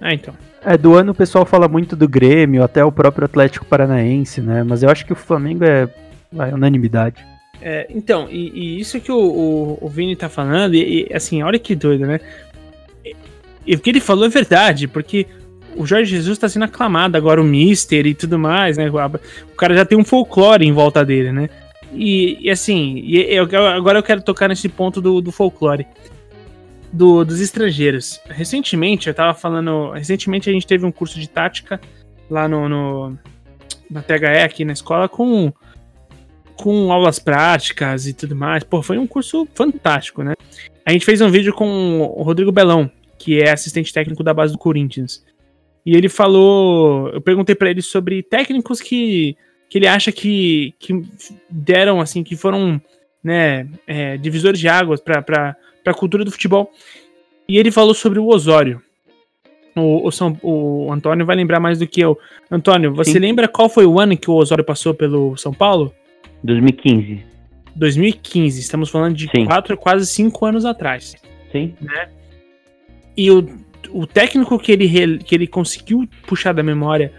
Ah, então. É, do ano o pessoal fala muito do Grêmio, até o próprio Atlético Paranaense, né? Mas eu acho que o Flamengo é, vai, unanimidade. É, então, e, e isso que o, o, o Vini tá falando, e, e, assim, olha que doido, né? E, e o que ele falou é verdade, porque o Jorge Jesus tá sendo aclamado agora, o Mister e tudo mais, né? O cara já tem um folclore em volta dele, né? E, e assim, e eu, agora eu quero tocar nesse ponto do, do folclore. Do, dos estrangeiros. Recentemente, eu tava falando. Recentemente a gente teve um curso de tática lá no, no na THE aqui na escola com com aulas práticas e tudo mais. Pô, foi um curso fantástico, né? A gente fez um vídeo com o Rodrigo Belão, que é assistente técnico da base do Corinthians. E ele falou, eu perguntei para ele sobre técnicos que, que ele acha que, que deram, assim, que foram, né, é, divisores de águas para a cultura do futebol. E ele falou sobre o Osório. O, o, São, o Antônio vai lembrar mais do que eu. Antônio, você Sim. lembra qual foi o ano que o Osório passou pelo São Paulo? 2015. 2015, estamos falando de Sim. quatro, quase cinco anos atrás. Sim. E o, o técnico que ele, que ele conseguiu puxar da memória,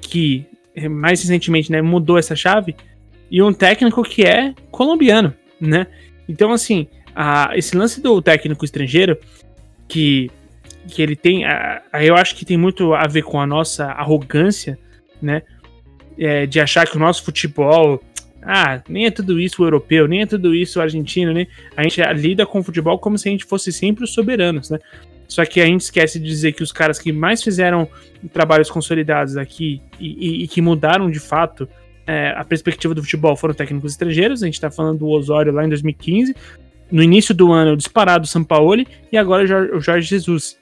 que mais recentemente né, mudou essa chave, e um técnico que é colombiano, né? Então, assim, a, esse lance do técnico estrangeiro, que, que ele tem, a- a- eu acho que tem muito a ver com a nossa arrogância, né? É, de achar que o nosso futebol, ah, nem é tudo isso o europeu, nem é tudo isso o argentino, né? A gente lida com o futebol como se a gente fosse sempre os soberanos, né? Só que a gente esquece de dizer que os caras que mais fizeram trabalhos consolidados aqui e, e- e que mudaram de fato é, a perspectiva do futebol foram técnicos estrangeiros. A gente tá falando do Osório lá em 2015. No início do ano, o disparado Sampaoli e agora o Jor- o Jorge Jesus.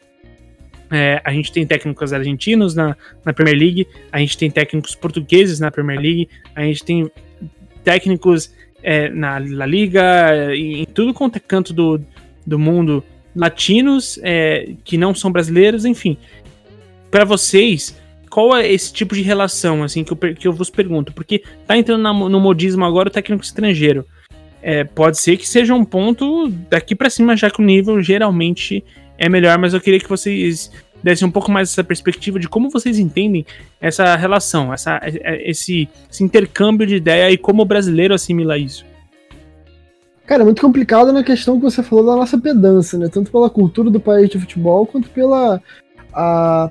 É, a gente tem técnicos argentinos na, na Premier League, a gente tem técnicos portugueses na Premier League, a gente tem técnicos é, na La Liga, em, em tudo quanto é canto do, do mundo, latinos é, que não são brasileiros, enfim. Para vocês, qual é esse tipo de relação assim que eu, que eu vos pergunto? Porque tá entrando na no modismo agora o técnico estrangeiro. É, pode ser que seja um ponto daqui para cima, já que o nível geralmente é melhor, mas eu queria que vocês dessem um pouco mais essa perspectiva de como vocês entendem essa relação, essa, é- esse, esse intercâmbio de ideia e como o brasileiro assimila isso. Cara, é muito complicado na questão que você falou da nossa pedância, né? Tanto pela cultura do país de futebol, quanto pela, a,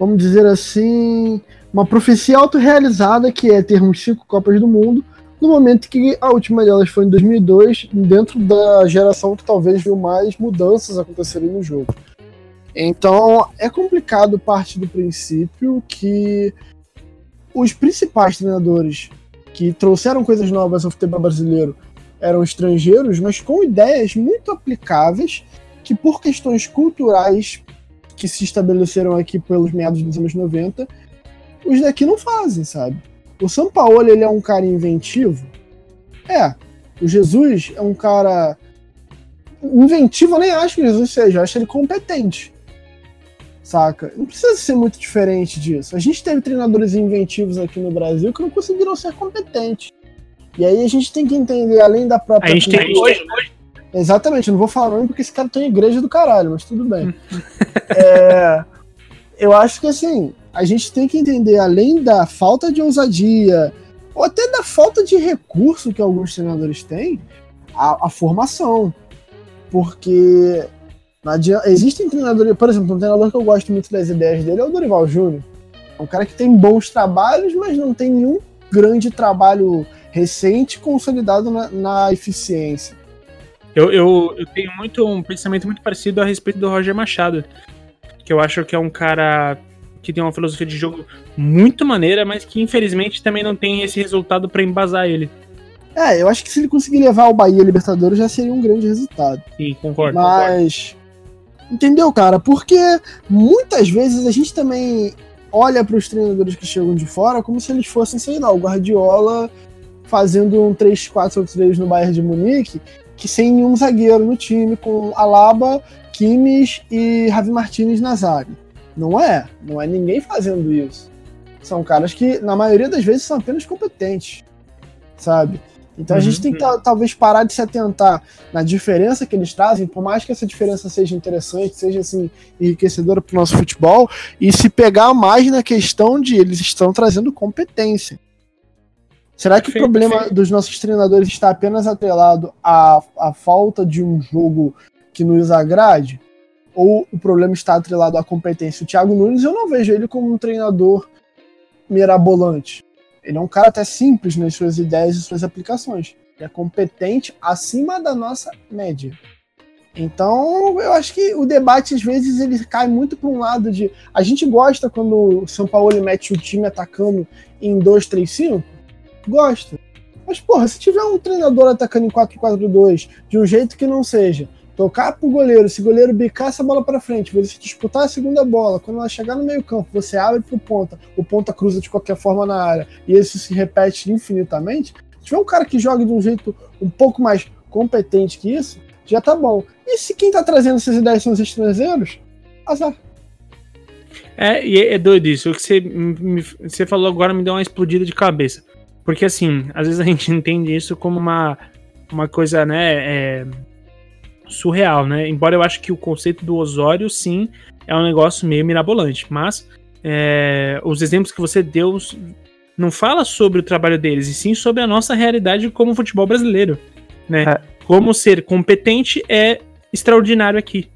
vamos dizer assim, uma profecia autorrealizada que é termos cinco Copas do Mundo, no momento que a última delas foi em 2002, dentro da geração que talvez viu mais mudanças acontecerem no jogo. Então é complicado parte do princípio que os principais treinadores que trouxeram coisas novas ao futebol brasileiro eram estrangeiros, mas com ideias muito aplicáveis que por questões culturais que se estabeleceram aqui pelos meados dos anos 90, os daqui não fazem, sabe? O São Paulo ele é um cara inventivo? É. O Jesus é um cara inventivo, eu nem acho que Jesus seja, eu acho ele competente. Saca? Não precisa ser muito diferente disso. A gente teve treinadores inventivos aqui no Brasil que não conseguiram ser competentes. E aí a gente tem que entender, além da própria. A gente tem hoje, Exatamente, eu não vou falar nome porque esse cara tem igreja do caralho, mas tudo bem. é, eu acho que assim, a gente tem que entender, além da falta de ousadia, ou até da falta de recurso que alguns treinadores têm, a, a formação. Porque adianta, existem treinadores, por exemplo, um treinador que eu gosto muito das ideias dele é o Dorival Júnior. É um cara que tem bons trabalhos, mas não tem nenhum grande trabalho recente consolidado na, na eficiência. Eu, eu, eu, tenho muito um pensamento muito parecido a respeito do Roger Machado. Que eu acho que é um cara que tem uma filosofia de jogo muito maneira, mas que infelizmente também não tem esse resultado para embasar ele. É, eu acho que se ele conseguir levar o Bahia Libertadores já seria um grande resultado. Sim, concordo. Mas. Concordo. Entendeu, cara? Porque muitas vezes a gente também olha para os treinadores que chegam de fora como se eles fossem, sei lá, o Guardiola fazendo um 3-4-3 no Bayern de Munique, que sem nenhum zagueiro no time, com Alaba, Kimmich e Javi Martinez na zaga. Não é, não é ninguém fazendo isso. São caras que, na maioria das vezes, são apenas competentes, sabe? Então uhum. a gente tem que talvez parar de se atentar na diferença que eles trazem, por mais que essa diferença seja interessante, seja assim enriquecedora para o nosso futebol, e se pegar mais na questão de eles estão trazendo competência. Será que o problema dos nossos treinadores está apenas atrelado à, à falta de um jogo que nos agrade? Ou o problema está atrelado à competência? O Thiago Nunes, eu não vejo ele como um treinador mirabolante. Ele é um cara até simples nas suas ideias e suas aplicações. Ele é competente acima da nossa média. Então, eu acho que o debate, às vezes, ele cai muito para um lado de. A gente gosta quando o São Paulo mete o time atacando em 2-3-5, Gosta. Mas, porra, se tiver um treinador atacando em 4-4-2 de um jeito que não seja tocar pro goleiro, se o goleiro bicar essa bola para frente, você disputar a segunda bola, quando ela chegar no meio-campo, você abre pro ponta, o ponta cruza de qualquer forma na área, e isso se repete infinitamente. Se tiver um cara que joga de um jeito um pouco mais competente que isso, já tá bom. E se quem tá trazendo essas ideias são os estrangeiros, azar. É, e é doido isso. O que você, me, você falou agora me deu uma explodida de cabeça. Porque, assim, às vezes a gente entende isso como uma, uma coisa, né, é, surreal, né? Embora eu acho que o conceito do Osório, sim, é um negócio meio mirabolante. Mas é, os exemplos que você deu não fala sobre o trabalho deles, e sim sobre a nossa realidade como futebol brasileiro, né? É. Como ser competente é extraordinário aqui.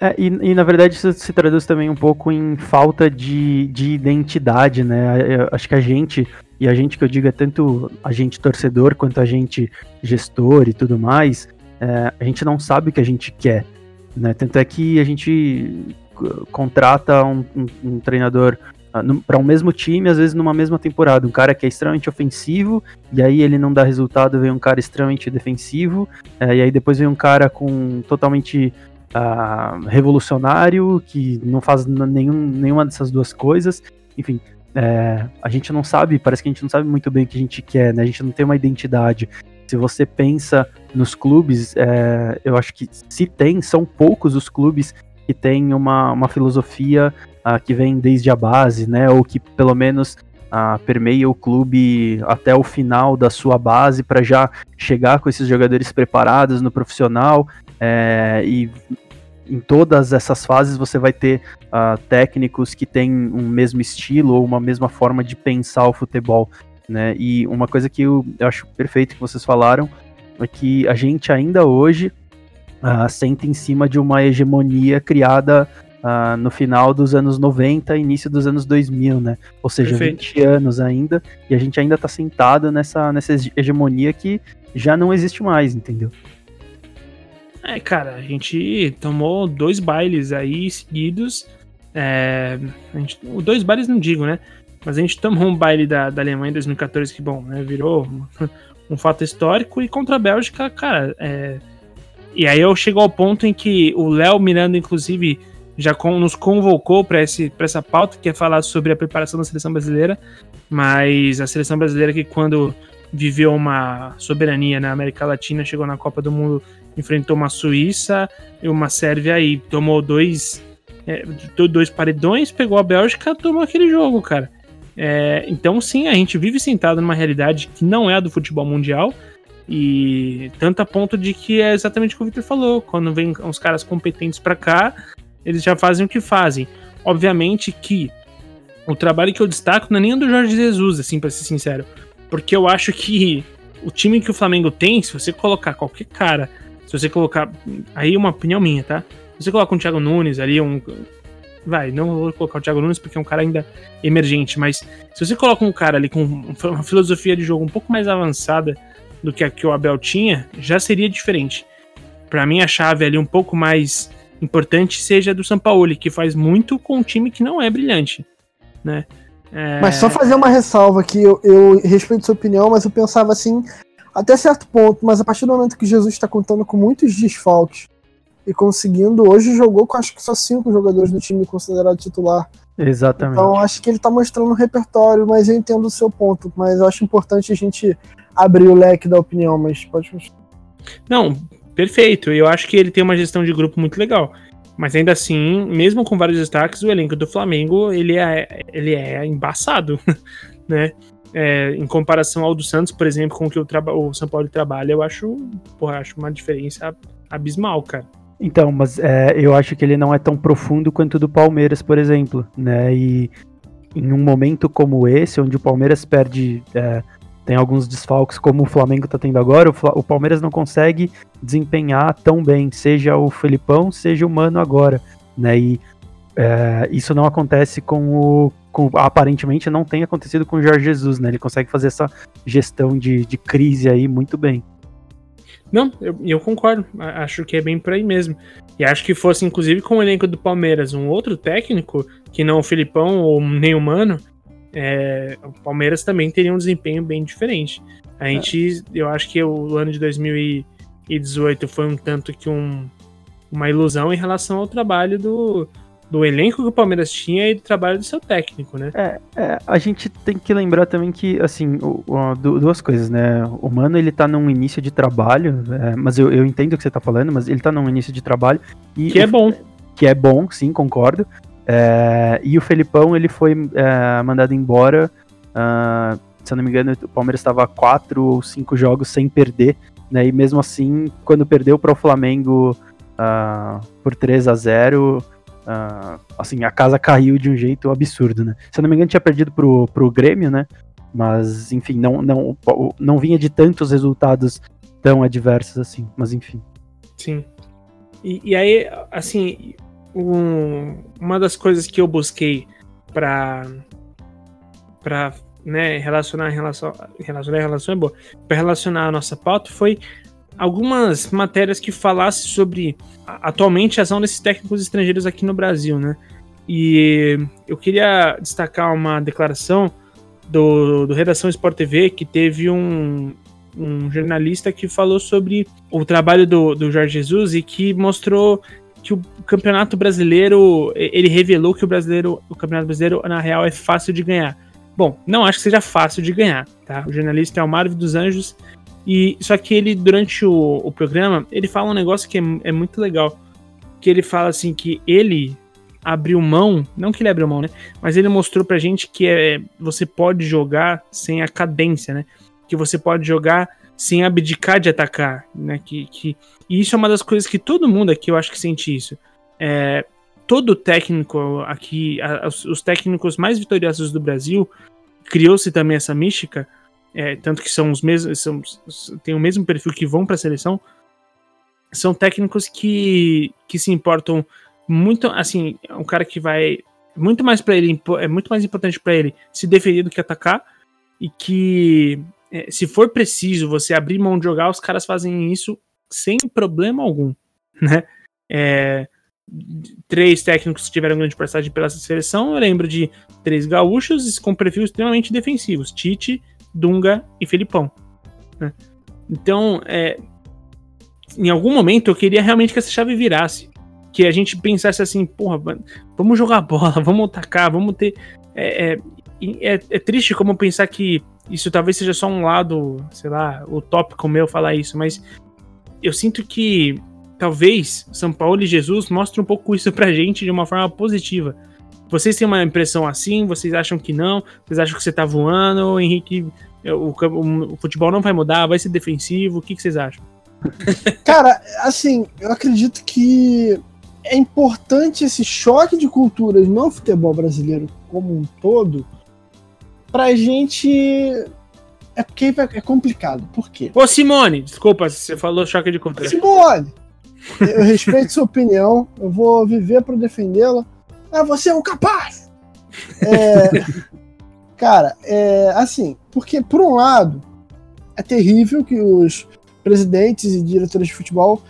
É, e, e, na verdade isso se traduz também um pouco em falta de, de identidade, né? Eu acho que a gente, e a gente que eu digo é tanto a gente torcedor quanto a gente gestor e tudo mais, é, a gente não sabe o que a gente quer, né? Tanto é que a gente contrata um, um, um treinador ah, para um mesmo time, às vezes numa mesma temporada. Um cara que é extremamente ofensivo, e aí ele não dá resultado, vem um cara extremamente defensivo, é, e aí depois vem um cara com totalmente uh, revolucionário, que não faz nenhum, nenhuma dessas duas coisas. Enfim, é, a gente não sabe, parece que a gente não sabe muito bem o que a gente quer, né? A gente não tem uma identidade. Se você pensa nos clubes, é, eu acho que se tem, são poucos os clubes que têm uma, uma filosofia uh, que vem desde a base, né? Ou que pelo menos uh, permeia o clube até o final da sua base para já chegar com esses jogadores preparados no profissional é, e em todas essas fases você vai ter uh, técnicos que têm um mesmo estilo ou uma mesma forma de pensar o futebol, né? E uma coisa que eu, eu acho perfeito que vocês falaram é que a gente ainda hoje uh, senta em cima de uma hegemonia criada ah, no final dos anos 90, início dos anos 2000, né? Ou seja, Perfeito. 20 anos ainda, e a gente ainda tá sentado nessa, nessa hegemonia que já não existe mais, entendeu? É, cara, a gente tomou dois bailes aí seguidos. É, a gente, dois bailes não digo, né? Mas a gente tomou um baile da, da Alemanha em 2014 que, bom, né, virou um, fato histórico. E contra a Bélgica, cara, é, e aí eu chego ao ponto em que o Léo Miranda, inclusive, já con- nos convocou para essa pauta, que é falar sobre a preparação da seleção brasileira. Mas a seleção brasileira que quando viveu uma soberania na América Latina, chegou na Copa do Mundo, enfrentou uma Suíça e uma Sérvia e tomou dois, é, do- dois paredões, pegou a Bélgica, tomou aquele jogo, cara. É, então, sim, a gente vive sentado numa realidade que não é a do futebol mundial. E tanto a ponto de que é exatamente o que o Victor falou. Quando vem uns caras competentes pra cá, eles já fazem o que fazem. Obviamente que o trabalho que eu destaco não é nem do Jorge Jesus, assim, pra ser sincero. Porque eu acho que o time que o Flamengo tem, se você colocar qualquer cara, se você colocar. Aí é uma opinião minha, tá? Se você colocar um Thiago Nunes ali, um. Vai, não vou colocar o Thiago Nunes porque é um cara ainda emergente, mas se você coloca um cara ali com uma filosofia de jogo um pouco mais avançada do que a que o Abel tinha, já seria diferente. Pra mim, a chave ali um pouco mais importante seja do Sampaoli, que faz muito com um time que não é brilhante, né? É, Mas só fazer uma ressalva que eu, eu respeito sua opinião, mas eu pensava assim, até certo ponto, mas a partir do momento que Jesus está contando com muitos desfalques e conseguindo, hoje jogou com acho que só cinco jogadores do time considerado titular. Exatamente. Então acho que ele tá mostrando um repertório, mas eu entendo o seu ponto. Mas eu acho importante a gente abrir o leque da opinião, mas pode. Não, perfeito. Eu acho que ele tem uma gestão de grupo muito legal. Mas ainda assim, mesmo com vários destaques, o elenco do Flamengo ele é, ele é embaçado, né? É, em comparação ao do Santos, por exemplo, com o que o, o São Paulo trabalha, eu acho, porra, acho uma diferença abismal, cara. Então, mas é, eu acho que ele não é tão profundo quanto o do Palmeiras, por exemplo, né? E em um momento como esse, onde o Palmeiras perde, é, tem alguns desfalques, como o Flamengo tá tendo agora, o, o Palmeiras não consegue desempenhar tão bem, seja o Felipão, seja o Mano agora, né? E é, isso não acontece com o. com- aparentemente não tem acontecido com o Jorge Jesus, né? Ele consegue fazer essa gestão de, de crise aí muito bem. Não, eu, eu concordo. Acho que é bem por aí mesmo. E acho que fosse, inclusive, com o elenco do Palmeiras, um outro técnico, que não o Filipão ou nem o Mano, é, o Palmeiras também teria um desempenho bem diferente. A gente, eu acho que o ano de 2018 foi um tanto que um, uma ilusão em relação ao trabalho do, do elenco que o Palmeiras tinha e do trabalho do seu técnico, né? É, a gente tem que lembrar também que, assim, o- o- du- duas coisas, né? O Mano, ele tá num início de trabalho, é, mas eu, eu entendo o que você tá falando, mas ele tá num início de trabalho. E Que é bom. Que é bom, sim, concordo. É, e o Felipão, ele foi é, mandado embora, ah, se eu não me engano, o Palmeiras estava quatro ou cinco jogos sem perder, né? E mesmo assim, quando perdeu para o Flamengo ah, por 3 a 0 ah, assim, a casa caiu de um jeito absurdo, né? Se eu não me engano, tinha perdido pro, pro Grêmio, né? Mas, enfim, não, não, não vinha de tantos resultados tão adversos assim, mas enfim. Sim. E, e aí, assim, um- uma das coisas que eu busquei pra, pra né, relacionar, relação, relacionar, relação é boa, pra relacionar a nossa pauta foi algumas matérias que falassem sobre atualmente a ação desses técnicos estrangeiros aqui no Brasil, né? E eu queria destacar uma declaração do, do Redação Sport TV que teve um, um jornalista que falou sobre o trabalho do, do Jorge Jesus e que mostrou que o campeonato brasileiro ele revelou que o brasileiro o campeonato brasileiro na real é fácil de ganhar. Bom, não acho que seja fácil de ganhar, tá? O jornalista é o Marvin dos Anjos e só que ele durante o, o programa ele fala um negócio que é, é muito legal, que ele fala assim que ele abriu mão, não que ele abriu mão, né? Mas ele mostrou pra gente que é, você pode jogar sem a cadência, né? Que você pode jogar sem abdicar de atacar, né? Que, que, e isso é uma das coisas que todo mundo aqui eu acho que sente isso. É, todo técnico aqui, a- os, os técnicos mais vitoriosos do Brasil, criou-se também essa mística, é, tanto que são os mesmos, são, tem o mesmo perfil que vão para a seleção, são técnicos que, que se importam muito, assim, é um cara que vai muito mais para ele, é muito mais importante para ele se defender do que atacar e que é, se for preciso você abrir mão de jogar, os caras fazem isso sem problema algum, né? É, três técnicos que tiveram grande passagem pela seleção, eu lembro de três gaúchos com perfil extremamente defensivos, Tite, Dunga e Felipão. Né? Então, é, em algum momento eu queria realmente que essa chave virasse. Que a gente pensasse assim, porra, vamos jogar bola, vamos atacar, vamos ter. É, é, é, é triste como pensar que isso talvez seja só um lado, sei lá, utópico meu falar isso, mas eu sinto que talvez São Paulo e Jesus mostrem um pouco isso pra gente de uma forma positiva. Vocês têm uma impressão assim? Vocês acham que não? Vocês acham que você tá voando? Henrique, o, o, o futebol não vai mudar? Vai ser defensivo? O que, que vocês acham? Cara, assim, eu acredito que é importante esse choque de culturas no futebol brasileiro como um todo pra gente. É porque é complicado. Por quê? Ô, Simone, desculpa, você falou choque de cultura. Simone! Eu respeito sua opinião, eu vou viver para defendê-la. Ah, você é um capaz! É, cara, é assim, porque por um lado, é terrível que os presidentes e diretores de futebol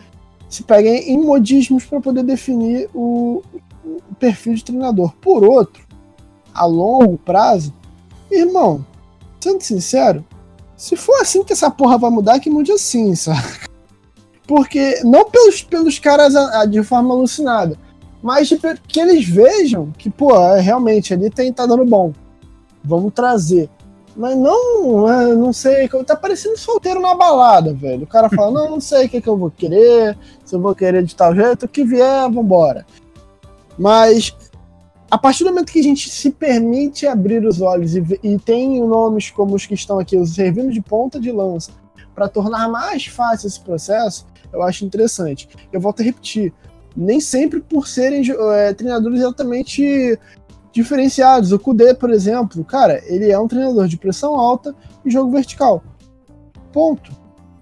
se peguem em modismos para poder definir o, o, perfil de treinador. Por outro, a longo prazo, irmão, sendo sincero, se for assim que essa porra vai mudar, que mude assim, sabe? Porque, não pelos, pelos caras a, a, de forma alucinada, mas que eles vejam que, pô, é, realmente ali tem, tá dando bom. Vamos trazer. Mas não, é, não sei, tá parecendo solteiro na balada, velho. O cara fala, não, não sei o que, que eu vou querer, se eu vou querer de tal jeito, o que vier, vambora. Mas a partir do momento que a gente se permite abrir os olhos e, e tem nomes como os que estão aqui, servindo de ponta de lança, para tornar mais fácil esse processo, eu acho interessante. Eu volto a repetir, nem sempre por serem é, treinadores exatamente diferenciados. O Kudê, por exemplo, cara, ele é um treinador de pressão alta e jogo vertical. Ponto.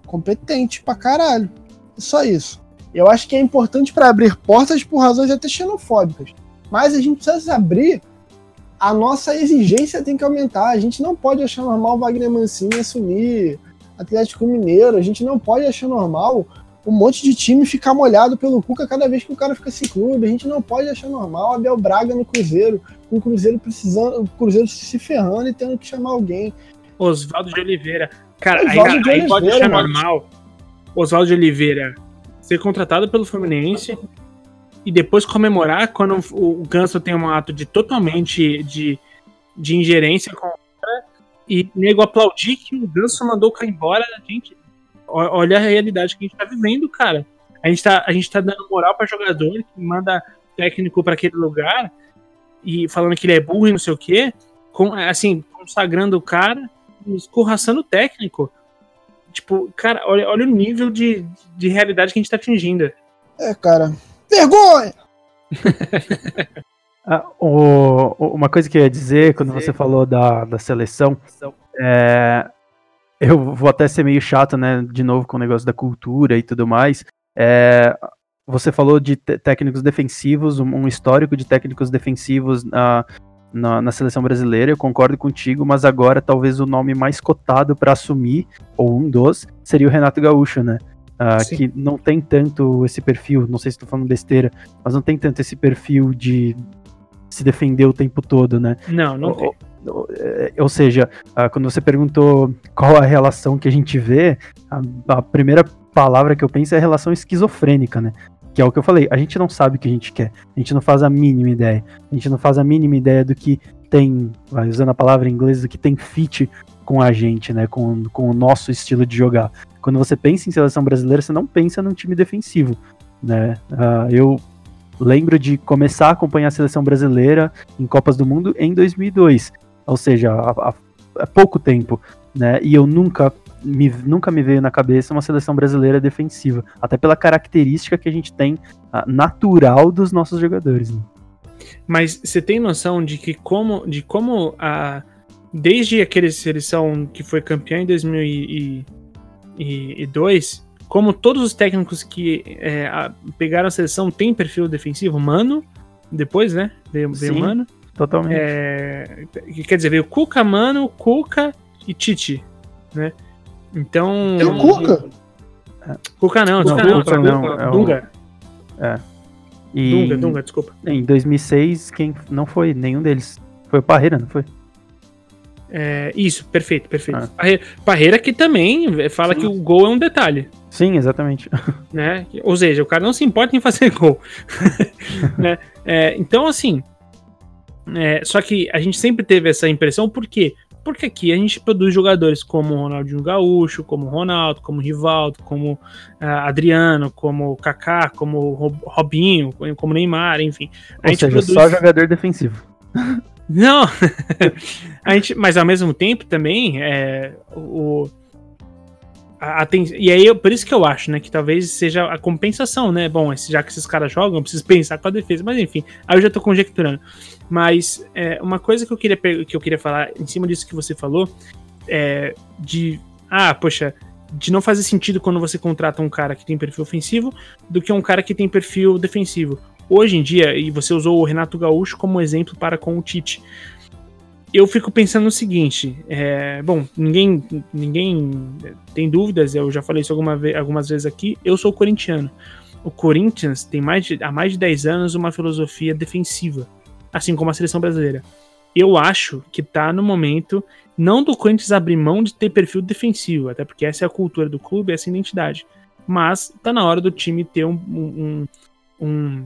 Competente pra caralho. Só isso. Eu acho que é importante para abrir portas por razões até xenofóbicas. Mas a gente precisa abrir. A nossa exigência tem que aumentar. A gente não pode achar normal o Wagner Mancini assumir Atlético Mineiro. A gente não pode achar normal um monte de time ficar molhado pelo Cuca cada vez que o cara fica sem clube. A gente não pode achar normal Abel Braga no Cruzeiro, com o Cruzeiro precisando, o Cruzeiro se ferrando e tendo que chamar alguém. Oswaldo de Oliveira. Cara, Osvaldo aí, de aí pode achar normal Oswaldo de Oliveira ser contratado pelo Fluminense e depois comemorar quando o Ganso tem um ato de totalmente de, de ingerência com e nego aplaudir que o Ganso mandou o cara embora. Gente, olha a realidade que a gente tá vivendo, cara. A gente tá, a gente tá dando moral para jogador que manda técnico para aquele lugar e falando que ele é burro e não sei o quê, com, assim, consagrando o cara e escorraçando o técnico. Tipo, cara, olha, olha o nível de, de realidade que a gente tá atingindo. É, cara. Vergonha! ah, o, uma coisa que eu ia dizer quando você falou da, da seleção é, eu vou até ser meio chato, né, de novo com o negócio da cultura e tudo mais. É, você falou de técnicos defensivos, um, um, histórico de técnicos defensivos na, na, na, seleção brasileira, eu concordo contigo, mas agora talvez o nome mais cotado para assumir, ou um dos, seria o Renato Gaúcho, né? Uh, que não tem tanto esse perfil, não sei se estou falando besteira, mas não tem tanto esse perfil de se defender o tempo todo, né? Não, não tem. Ou seja, ah, quando você perguntou qual a relação que a gente vê, a, a, primeira palavra que eu penso é a relação esquizofrênica, né? Que é o que eu falei, a gente não sabe o que a gente quer, a gente não faz a mínima ideia, a gente não faz a mínima ideia do que tem, usando a palavra em inglês, do que tem fit com a gente, né? Com, com o nosso estilo de jogar. Quando você pensa em seleção brasileira, você não pensa num time defensivo, né? Uh, eu lembro de começar a acompanhar a seleção brasileira em Copas do Mundo em 2002 ou seja, há, há pouco tempo, né? E eu nunca me, nunca me veio na cabeça uma seleção brasileira defensiva, até pela característica que a gente tem natural dos nossos jogadores. Né? Mas você tem noção de que como, de como a desde aquele seleção que foi campeã em 2002, como todos os técnicos que é, a- pegaram a seleção têm perfil defensivo, Mano, depois, né? Veio, veio. Mano. Totalmente. É, que quer dizer, veio Cuca, Mano, Cuca e Tite, né? Então. E o Cuca? Cuca não, Não, Cuca não, Cuca não, é o- Dunga, E Dunga, Dunga, desculpa. em 2006, quem não foi nenhum deles? Foi o Parreira, não foi? É, isso, perfeito, perfeito. Ah. Parreira, Parreira que também fala que o gol é um detalhe. Sim, exatamente. né? Ou seja, o cara não se importa em fazer gol. né? É, então, assim. É, só que a gente sempre teve essa impressão, por quê? Porque aqui a gente produz jogadores como o Ronaldinho Gaúcho, como o Ronaldo, como o Rivaldo, como ah, Adriano, como o Kaká, como Robinho, como o Neymar, enfim. A Ou gente seja, produz- só jogador defensivo. não! a gente, mas ao mesmo tempo também, é, o. e aí, eu- por isso que eu acho, né, que talvez seja a compensação, né? Bom, já que esses caras jogam, eu preciso pensar com a defesa, mas enfim, aí eu já tô conjecturando. Mas é, uma coisa que eu queria que eu queria falar em cima disso que você falou é de ah, poxa, de não fazer sentido quando você contrata um cara que tem perfil ofensivo do que um cara que tem perfil defensivo. Hoje em dia, e você usou o Renato Gaúcho como exemplo para com o Tite. Eu fico pensando no seguinte, é, bom, ninguém, ninguém tem dúvidas, eu já falei isso alguma algumas vezes aqui, eu sou corintiano. O Corinthians tem mais de, há mais de 10 anos uma filosofia defensiva, assim como a seleção brasileira. Eu acho que tá no momento não do Corinthians abrir mão de ter perfil defensivo, até porque essa é a cultura do clube, essa é a identidade. Mas tá na hora do time ter um, um, um,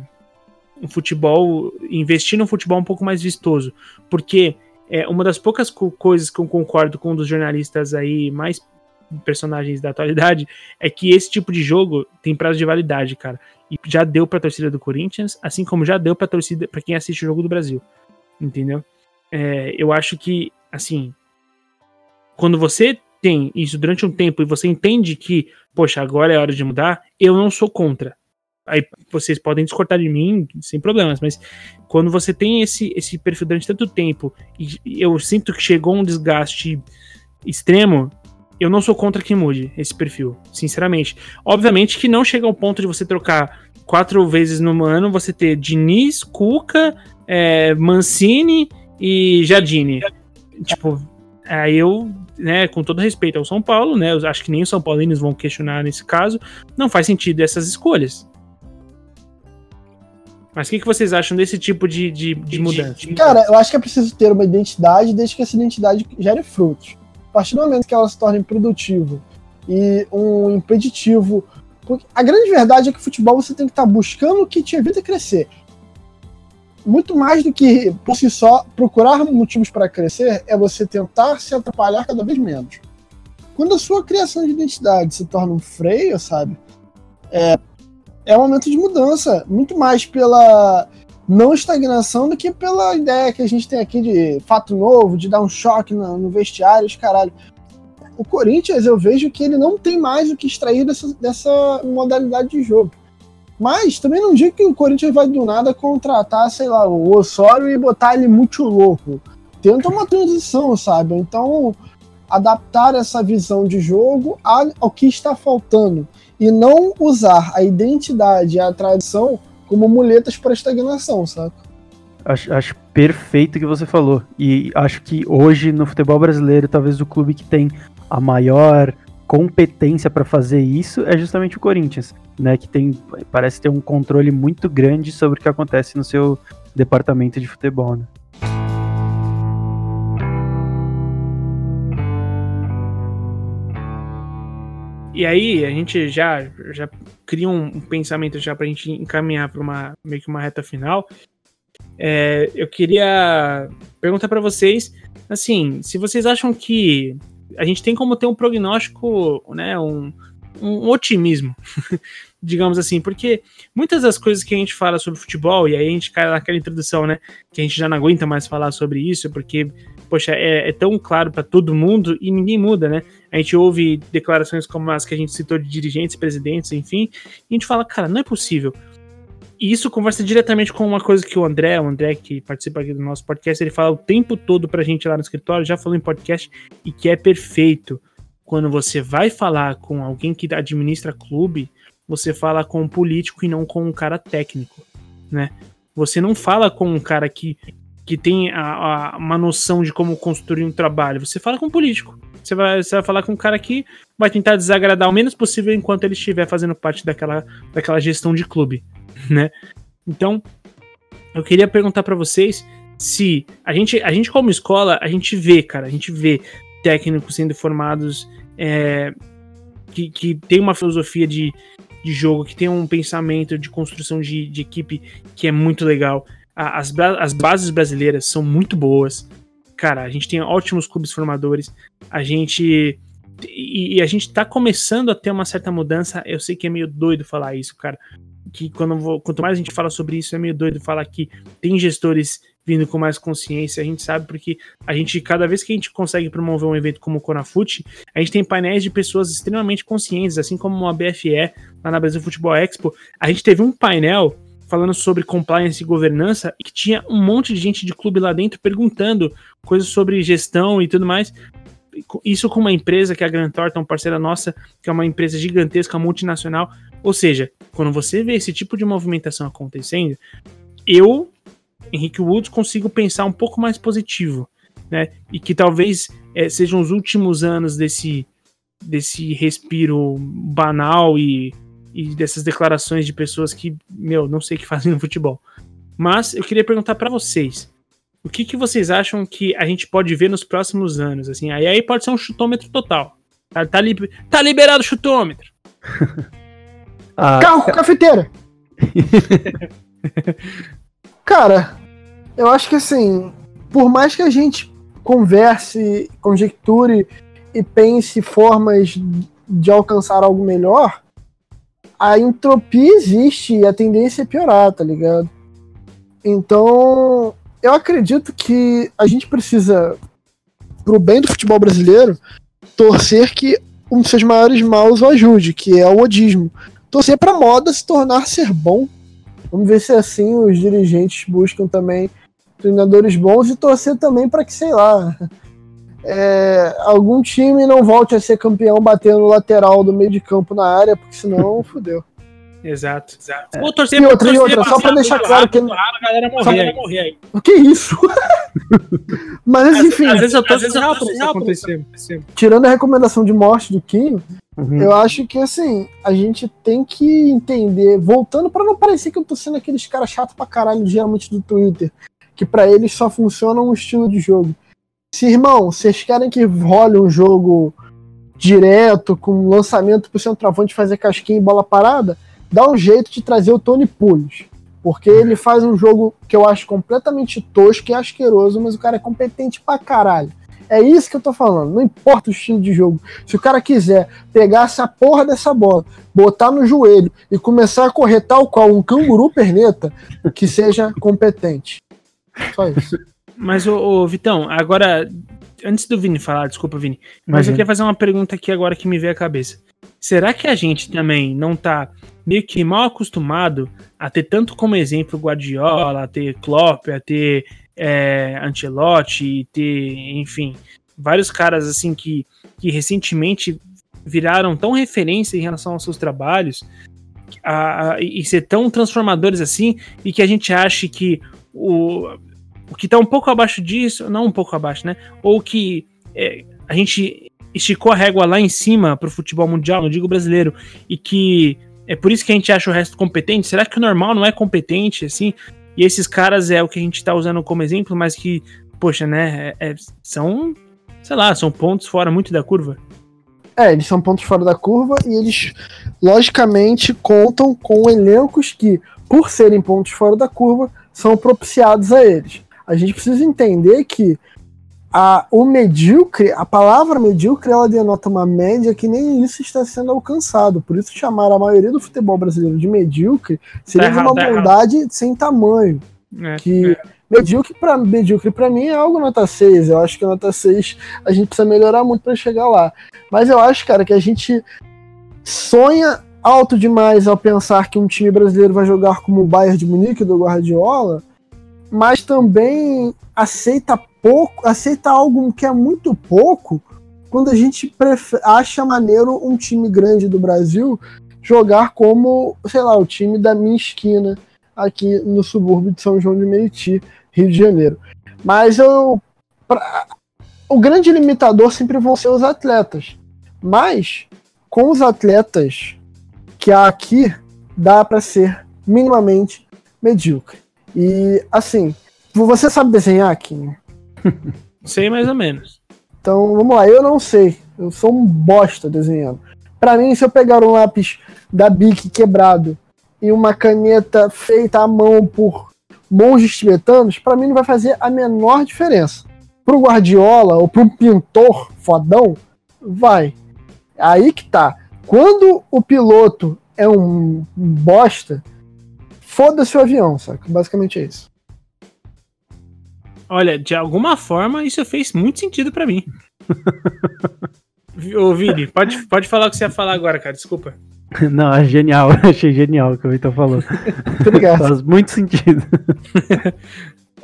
um futebol, investir num futebol um pouco mais vistoso. Porque é uma das poucas co- coisas que eu concordo com um dos jornalistas aí, mais personagens da atualidade, é que esse tipo de jogo tem prazo de validade, cara. E já deu pra torcida do Corinthians, assim como já deu pra torcida, para quem assiste o jogo do Brasil. Entendeu? É, eu acho que, assim, quando você tem isso durante um tempo e você entende que, poxa, agora é hora de mudar, eu não sou contra. Aí vocês podem discordar de mim sem problemas, mas quando você tem esse, esse perfil durante tanto tempo e eu sinto que chegou um desgaste extremo, eu não sou contra que mude esse perfil, sinceramente. Obviamente que não chega ao ponto de você trocar quatro vezes no ano, você ter Diniz, Cuca, é, Mancini e Jardine. Tipo, aí eu, né, com todo respeito ao São Paulo, né, eu acho que nem os São Paulinos vão questionar nesse caso, não faz sentido essas escolhas. Mas o que, que vocês acham desse tipo de, de, de mudança? Cara, eu acho que é preciso ter uma identidade desde que essa identidade gere frutos. A partir do momento que ela se torne produtiva e um impeditivo. Porque a grande verdade é que o futebol você tem que estar buscando o que te evita crescer. Muito mais do que por si só procurar motivos para crescer, é você tentar se atrapalhar cada vez menos. Quando a sua criação de identidade se torna um freio, sabe? É, é um momento de mudança. Muito mais pela não estagnação do que pela ideia que a gente tem aqui de fato novo, de dar um choque no, no vestiário, os caralho. O Corinthians, eu vejo que ele não tem mais o que extrair dessa, dessa modalidade de jogo. Mas também não digo que o Corinthians vai do nada contratar, sei lá, o Osório e botar ele muito louco. Tenta uma transição, sabe? Então, adaptar essa visão de jogo ao que está faltando. E não usar a identidade e a tradição como muletas para estagnação, sabe? Acho, acho perfeito o que você falou. E acho que hoje no futebol brasileiro, talvez o clube que tem a maior competência para fazer isso é justamente o Corinthians, né? Que tem parece ter um controle muito grande sobre o que acontece no seu departamento de futebol, né? E aí, a gente já, já cria um, um pensamento já pra gente encaminhar para uma meio que uma reta final. É, eu queria perguntar para vocês, assim, se vocês acham que a gente tem como ter um prognóstico, né, um, um otimismo, digamos assim, porque muitas das coisas que a gente fala sobre futebol, e aí a gente cai naquela introdução, né, que a gente já não aguenta mais falar sobre isso, porque, poxa, é, é tão claro para todo mundo e ninguém muda, né? A gente ouve declarações como as que a gente citou de dirigentes, presidentes, enfim, e a gente fala, cara, não é possível. E isso conversa diretamente com uma coisa que o André, o André que participa aqui do nosso podcast, ele fala o tempo todo pra gente lá no escritório, já falou em podcast, e que é perfeito. quando você vai falar com alguém que administra clube, você fala com um político e não com um cara técnico, né? Você não fala com um cara que, que tem a, a, uma noção de como construir um trabalho, você fala com um político. Você vai, você vai falar com um cara que vai tentar desagradar o menos possível enquanto ele estiver fazendo parte daquela, daquela gestão de clube, né? Então, eu queria perguntar para vocês se a gente, a gente como escola, a gente vê, cara, a gente vê técnicos sendo formados é, que, que tem uma filosofia de, de jogo, que tem um pensamento de construção de, de equipe que é muito legal. As, as bases brasileiras são muito boas. Cara, a gente tem ótimos clubes formadores. A gente. E, e, a gente tá começando a ter uma certa mudança. Eu sei que é meio doido falar isso, cara. Que quando vou, quanto mais a gente fala sobre isso, é meio doido falar que tem gestores vindo com mais consciência. A gente sabe porque a gente, cada vez que a gente consegue promover um evento como o Conafute, a gente tem painéis de pessoas extremamente conscientes, assim como a BFE lá na Brasil Futebol Expo. A gente teve um painel falando sobre compliance e governança e que tinha um monte de gente de clube lá dentro perguntando coisas sobre gestão e tudo mais. Isso com uma empresa que é a Grant Thornton, parceira nossa, que é uma empresa gigantesca, multinacional. Ou seja, quando você vê esse tipo de movimentação acontecendo, eu, Henrique Woods, consigo pensar um pouco mais positivo, né? E que talvez é, sejam os últimos anos desse, desse respiro banal e e dessas declarações de pessoas que, meu, não sei o que fazem no futebol. Mas eu queria perguntar para vocês, o que, que vocês acham que a gente pode ver nos próximos anos? Assim, aí, aí pode ser um chutômetro total. Tá, tá, li tá liberado o chutômetro. ah, Carro com cafeteira. Cara, eu acho que assim, por mais que a gente converse, conjecture e pense formas de alcançar algo melhor, a entropia existe e a tendência é piorar, tá ligado? Então, eu acredito que a gente precisa, pro bem do futebol brasileiro, torcer que um dos seus maiores maus o ajude, que é o modismo. Torcer pra moda se tornar ser bom. Vamos ver se assim os dirigentes buscam também treinadores bons e torcer também para que, sei lá, é, algum time não volte a ser campeão batendo no lateral do meio de campo na área, porque senão fudeu. Exato, exato. É. Vou torcer e outra, e outra, só pra deixar claro que. a galera morrer, só... morrer aí. O que é isso? Mas enfim. Às vezes eu tô sinal pra isso acontecer. Tirando a recomendação de morte do Kim, uhum. eu acho que assim, a gente tem que entender, voltando para não parecer que eu tô sendo aqueles caras chatos pra caralho, geralmente do Twitter, que para eles só funciona um estilo de jogo. Se, irmão, vocês querem que role um jogo direto, com lançamento pro centroavante fazer casquinha e bola parada, dá um jeito de trazer o Tony Pulis. Porque ele faz um jogo que eu acho completamente tosco e asqueroso, mas o cara é competente pra caralho. É isso que eu tô falando. Não importa o estilo de jogo. Se o cara quiser pegar essa porra dessa bola, botar no joelho e começar a correr tal qual um canguru perneta, que seja competente. Só isso. Mas, ô, ô, Vitão, agora, antes do Vini falar, desculpa, Vini, mas eu queria fazer uma pergunta aqui agora que me veio à cabeça. Será que a gente também não tá meio que mal acostumado a ter tanto como exemplo Guardiola, a ter Klopp, a ter é, Ancelotti, ter, enfim, vários caras assim que, que recentemente viraram tão referência em relação aos seus trabalhos a, a, e ser tão transformadores assim, e que a gente ache que o, o que está um pouco abaixo disso, não um pouco abaixo, né? Ou que é, a gente esticou a régua lá em cima para o futebol mundial, não digo brasileiro, e que é por isso que a gente acha o resto competente. Será que o normal não é competente, assim? E esses caras é o que a gente está usando como exemplo, mas que, poxa, né, é, é, são, sei lá, são pontos fora muito da curva. É, eles são pontos fora da curva e eles, logicamente, contam com elencos que, por serem pontos fora da curva, são propiciados a eles a gente precisa entender que a, o medíocre, a palavra medíocre, ela denota uma média que nem isso está sendo alcançado. Por isso chamar a maioria do futebol brasileiro de medíocre seria tá uma tá bondade sem tamanho. É, que é. medíocre para medíocre para mim é algo nota 6. Eu acho que nota 6 a gente precisa melhorar muito para chegar lá. Mas eu acho, cara, que a gente sonha alto demais ao pensar que um time brasileiro vai jogar como o Bayern de Munique do Guardiola mas também aceita pouco, aceita algo que é muito pouco quando a gente acha maneiro um time grande do Brasil jogar como, sei lá, o time da minha esquina aqui no subúrbio de São João de Meriti, Rio de Janeiro. Mas eu. pra- o grande limitador sempre vão ser os atletas. Mas, com os atletas que há aqui, dá para ser minimamente medíocre. E, assim, você sabe desenhar, Kim? Sei mais ou menos. Então, vamos lá, eu não sei. Eu sou um bosta desenhando. Pra mim, se eu pegar um lápis da Bic quebrado e uma caneta feita à mão por monges tibetanos, pra mim não vai fazer a menor diferença. Pro Guardiola ou pro pintor fodão, vai. Aí que tá. Quando o piloto é um bosta, foda-se o avião, saca? Basicamente é isso. Olha, de alguma forma isso fez muito sentido pra mim. Ô, Vini, pode, pode falar o que você ia falar agora, cara. Desculpa. Não, é genial. Achei genial o que o Vitor falou. Obrigado. Faz muito sentido.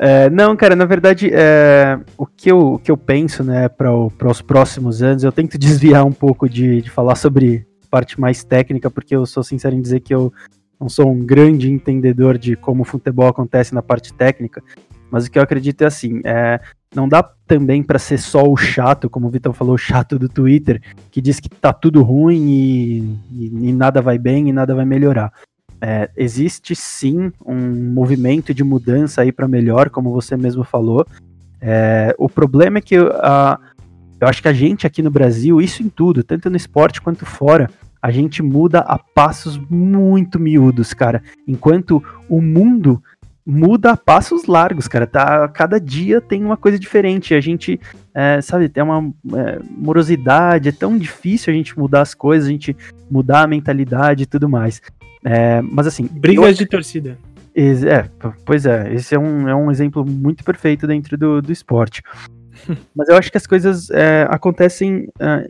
É, não, cara, na verdade, é, o, que eu, o que eu penso, né, para os próximos anos, eu tento desviar um pouco de, de falar sobre parte mais técnica, porque eu sou sincero em dizer que eu não sou um grande entendedor de como o futebol acontece na parte técnica, mas o que eu acredito é assim, é, não dá também para ser só o chato, como o Vitor falou, o chato do Twitter, que diz que tá tudo ruim e, e- e nada vai bem e nada vai melhorar. É, existe sim um movimento de mudança aí para melhor, como você mesmo falou. É, o problema é que a, eu acho que a gente aqui no Brasil, isso em tudo, tanto no esporte quanto fora, a gente muda a passos muito miúdos, cara. Enquanto o mundo muda a passos largos, cara. Tá, cada dia tem uma coisa diferente. A gente, é, sabe, tem uma é, morosidade, é tão difícil a gente mudar as coisas, a gente mudar a mentalidade e tudo mais. É, mas assim, Brigas de torcida. É, pois é, esse é um, é um exemplo muito perfeito dentro do, do esporte. Mas eu acho que as coisas é, acontecem é,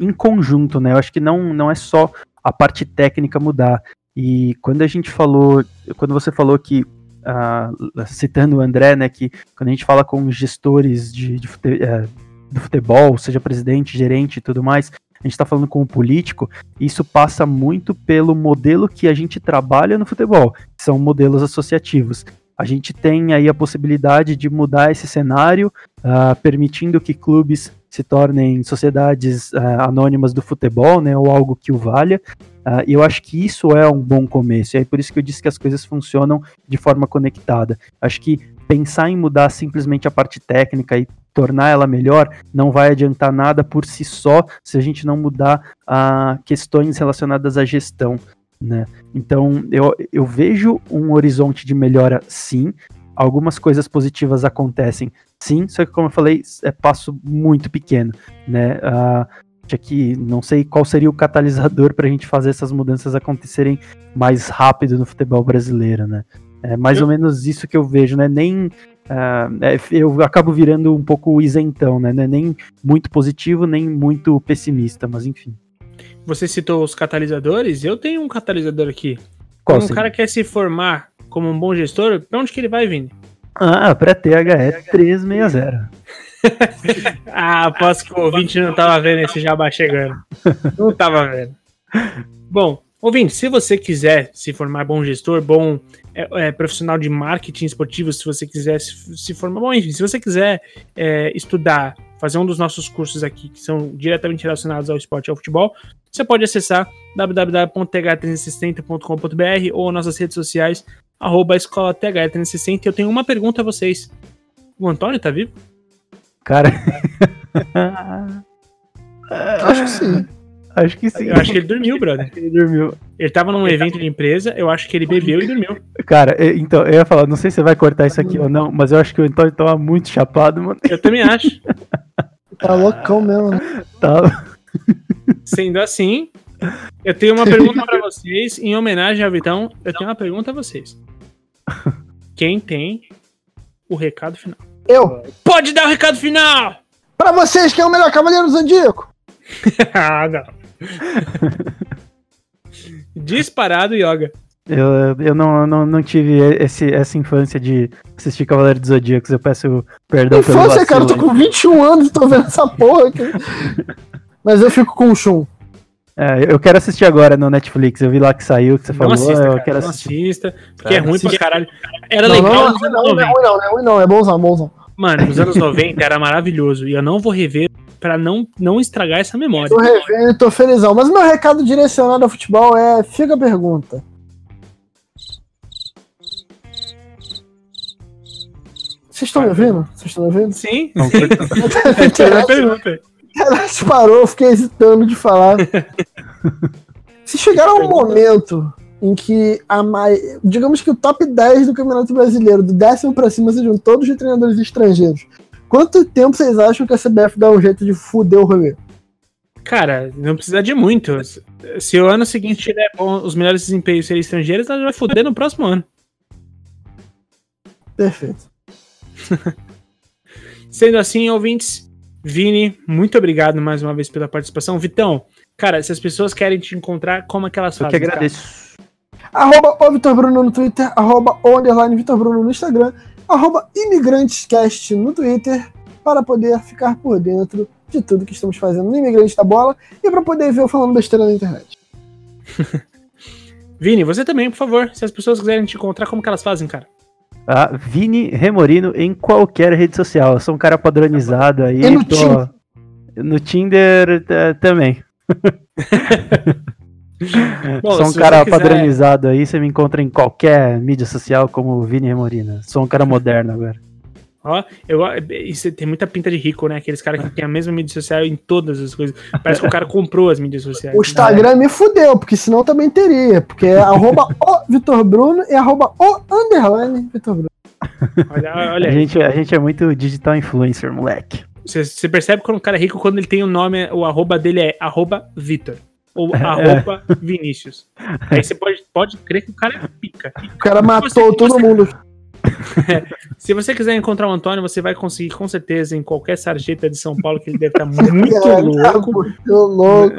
em conjunto, né? Eu acho que não, não é só a parte técnica mudar. E quando a gente falou, quando você falou que, ah, citando o André, né, que quando a gente fala com gestores de, de fute- é, do futebol, seja presidente, gerente e tudo mais, a gente está falando com o político, isso passa muito pelo modelo que a gente trabalha no futebol que são modelos associativos. A gente tem aí a possibilidade de mudar esse cenário, ah, permitindo que clubes se tornem sociedades ah, anônimas do futebol, né, ou algo que o valha. Ah, e eu acho que isso é um bom começo. E é por isso que eu disse que as coisas funcionam de forma conectada. Acho que pensar em mudar simplesmente a parte técnica e tornar ela melhor não vai adiantar nada por si só se a gente não mudar ah, questões relacionadas à gestão. Né? Então, eu, eu vejo um horizonte de melhora, sim. Algumas coisas positivas acontecem, sim. Só que, como eu falei, é passo muito pequeno, né? Ah, acho que não sei qual seria o catalisador para a gente fazer essas mudanças acontecerem mais rápido no futebol brasileiro, né? É mais Eu- ou menos isso que eu vejo, né? Nem ah, é, eu acabo virando um pouco isentão, né? É nem muito positivo, nem muito pessimista, mas enfim. Você citou os catalisadores, eu tenho um catalisador aqui. Qual Quando o seria? cara quer se formar como um bom gestor, pra onde que ele vai, Vini? Ah, pra THE 360. Ah, aposto que o ouvinte não tava vendo esse jabá chegando. Não tava vendo. Bom, ouvinte, se você quiser se formar bom gestor, bom é, é, profissional de marketing esportivo, se você quiser se, se formar, bom, enfim, se você quiser é, estudar, fazer um dos nossos cursos aqui, que são diretamente relacionados ao esporte e ao futebol, você pode acessar www.th360.com.br ou nossas redes sociais, arroba escola TH360. Eu tenho uma pergunta a vocês. O Antônio tá vivo? Cara. Acho que sim. Acho que sim. Eu acho que ele dormiu, brother. ele dormiu. Ele tava num evento de empresa, eu acho que ele bebeu e dormiu. Cara, então, eu ia falar, não sei se você vai cortar isso aqui ou não, mas eu acho que o Antônio tava muito chapado, mano. Eu também acho. Tá loucão mesmo, né? Tava. Sendo assim, eu tenho uma pergunta pra vocês, em homenagem ao Vitão, eu tenho uma pergunta a vocês. Quem tem o recado final? Eu. Pode dar o recado final! Pra vocês, quem é o melhor cavaleiro do Zodíaco? ah, não. Disparado, Yoga. Eu, eu não, não, não tive esse, essa infância de assistir Cavaleiro dos Zodíacos. Eu peço perdão pelo Infância, cara, eu tô vacilo. com 21 anos e tô vendo essa porra aqui. Mas eu fico com o Shun. É, eu quero assistir agora no Netflix. Eu vi lá que saiu, que você Não falou. assista, eu cara, quero não assistir. assista, porque é ruim pra caralho. Era Não, legal não, nos não, anos não, não, 90. não, não, não, não, é bonzão, bonzão. Mano, nos anos 90 era maravilhoso. E eu não vou rever pra não, não estragar essa memória. Tô revendo e tô felizão. Mas o meu recado direcionado ao futebol é: fica a pergunta. Vocês estão me ouvindo? Vocês estão me ouvindo? Sim, Não, tirou a pergunta. Ela parou, eu fiquei hesitando de falar. Se chegar a um momento em que a mai... digamos que o top 10 do Campeonato Brasileiro, do décimo pra cima, sejam todos de treinadores estrangeiros, quanto tempo vocês acham que a CBF dá um jeito de fuder o rolê? Cara, não precisa de muito. Se o ano seguinte tiver bom, os melhores desempenhos serem estrangeiros, ela vai foder no próximo ano. Perfeito. Sendo assim, ouvintes, Vini, muito obrigado mais uma vez pela participação. Vitão, cara, se as pessoas querem te encontrar, como é que elas Eu fazem? que cara? agradeço. Arroba o Vitor Bruno no Twitter, arroba o underline Vitor Bruno no Instagram, arroba imigrantescast no Twitter, para poder ficar por dentro de tudo que estamos fazendo no Imigrante da Bola e para poder ver eu falando besteira na internet. Vini, você também, por favor. Se as pessoas quiserem te encontrar, como que elas fazem, cara? Tá? Vini Remorino em qualquer rede social. Eu sou um cara padronizado aí. E no tô- Tinder? No Tinder tá, também. Bom, sou um cara quiser- padronizado aí. Você me encontra em qualquer mídia social como Vini Remorino. Sou um cara moderno agora. Ó, eu, isso tem muita pinta de rico, né? Aqueles caras que têm a mesma mídia social em todas as coisas. Parece que o cara comprou as mídias sociais. O Instagram me fudeu, porque senão também teria, porque é arroba o Vitor Bruno e arroba o underline Vitor Bruno. Olha, olha A aí. gente, a gente é muito digital influencer, moleque. Você, você percebe quando o cara é rico quando ele tem o nome, o arroba dele é arroba Vitor. Ou arroba Vinícius. Aí você pode, pode crer que o cara é pica. O cara matou todo mundo. Se você quiser encontrar o Antônio, você vai conseguir com certeza em qualquer sarjeta de São Paulo, que ele deve estar muito Cara, tá louco. muito louco.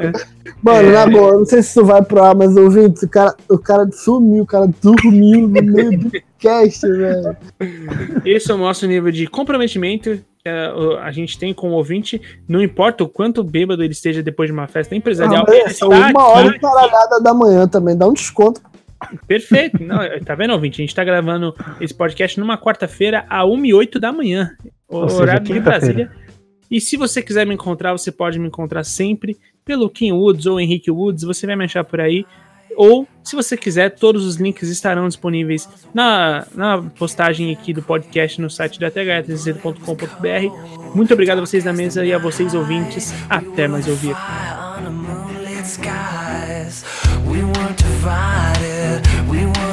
Mano, É. na boa, não sei se isso vai pro ar, mas ouvindo, o cara, o cara sumiu, o cara dormiu no meio do cast, velho. Esse é o nosso nível de comprometimento que a, gente tem com o ouvinte. Não importa o quanto bêbado ele esteja depois de uma festa empresarial, Ah, mas ele está uma hora aqui. e caralhada da manhã também, dá um desconto. Perfeito. Não, tá vendo, ouvinte? A gente tá gravando esse podcast numa quarta-feira, a 1 e 8 da manhã. O Ou seja, horário de. Brasília. E se você quiser me encontrar, você pode me encontrar sempre pelo Kim Woods ou Henrique Woods. Você vai me achar por aí. Ou, se você quiser, todos os links estarão disponíveis na, na postagem aqui do podcast no site da th3c.com.br. Muito obrigado a vocês da mesa e a vocês ouvintes. Até mais ouvir. we were.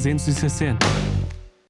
360.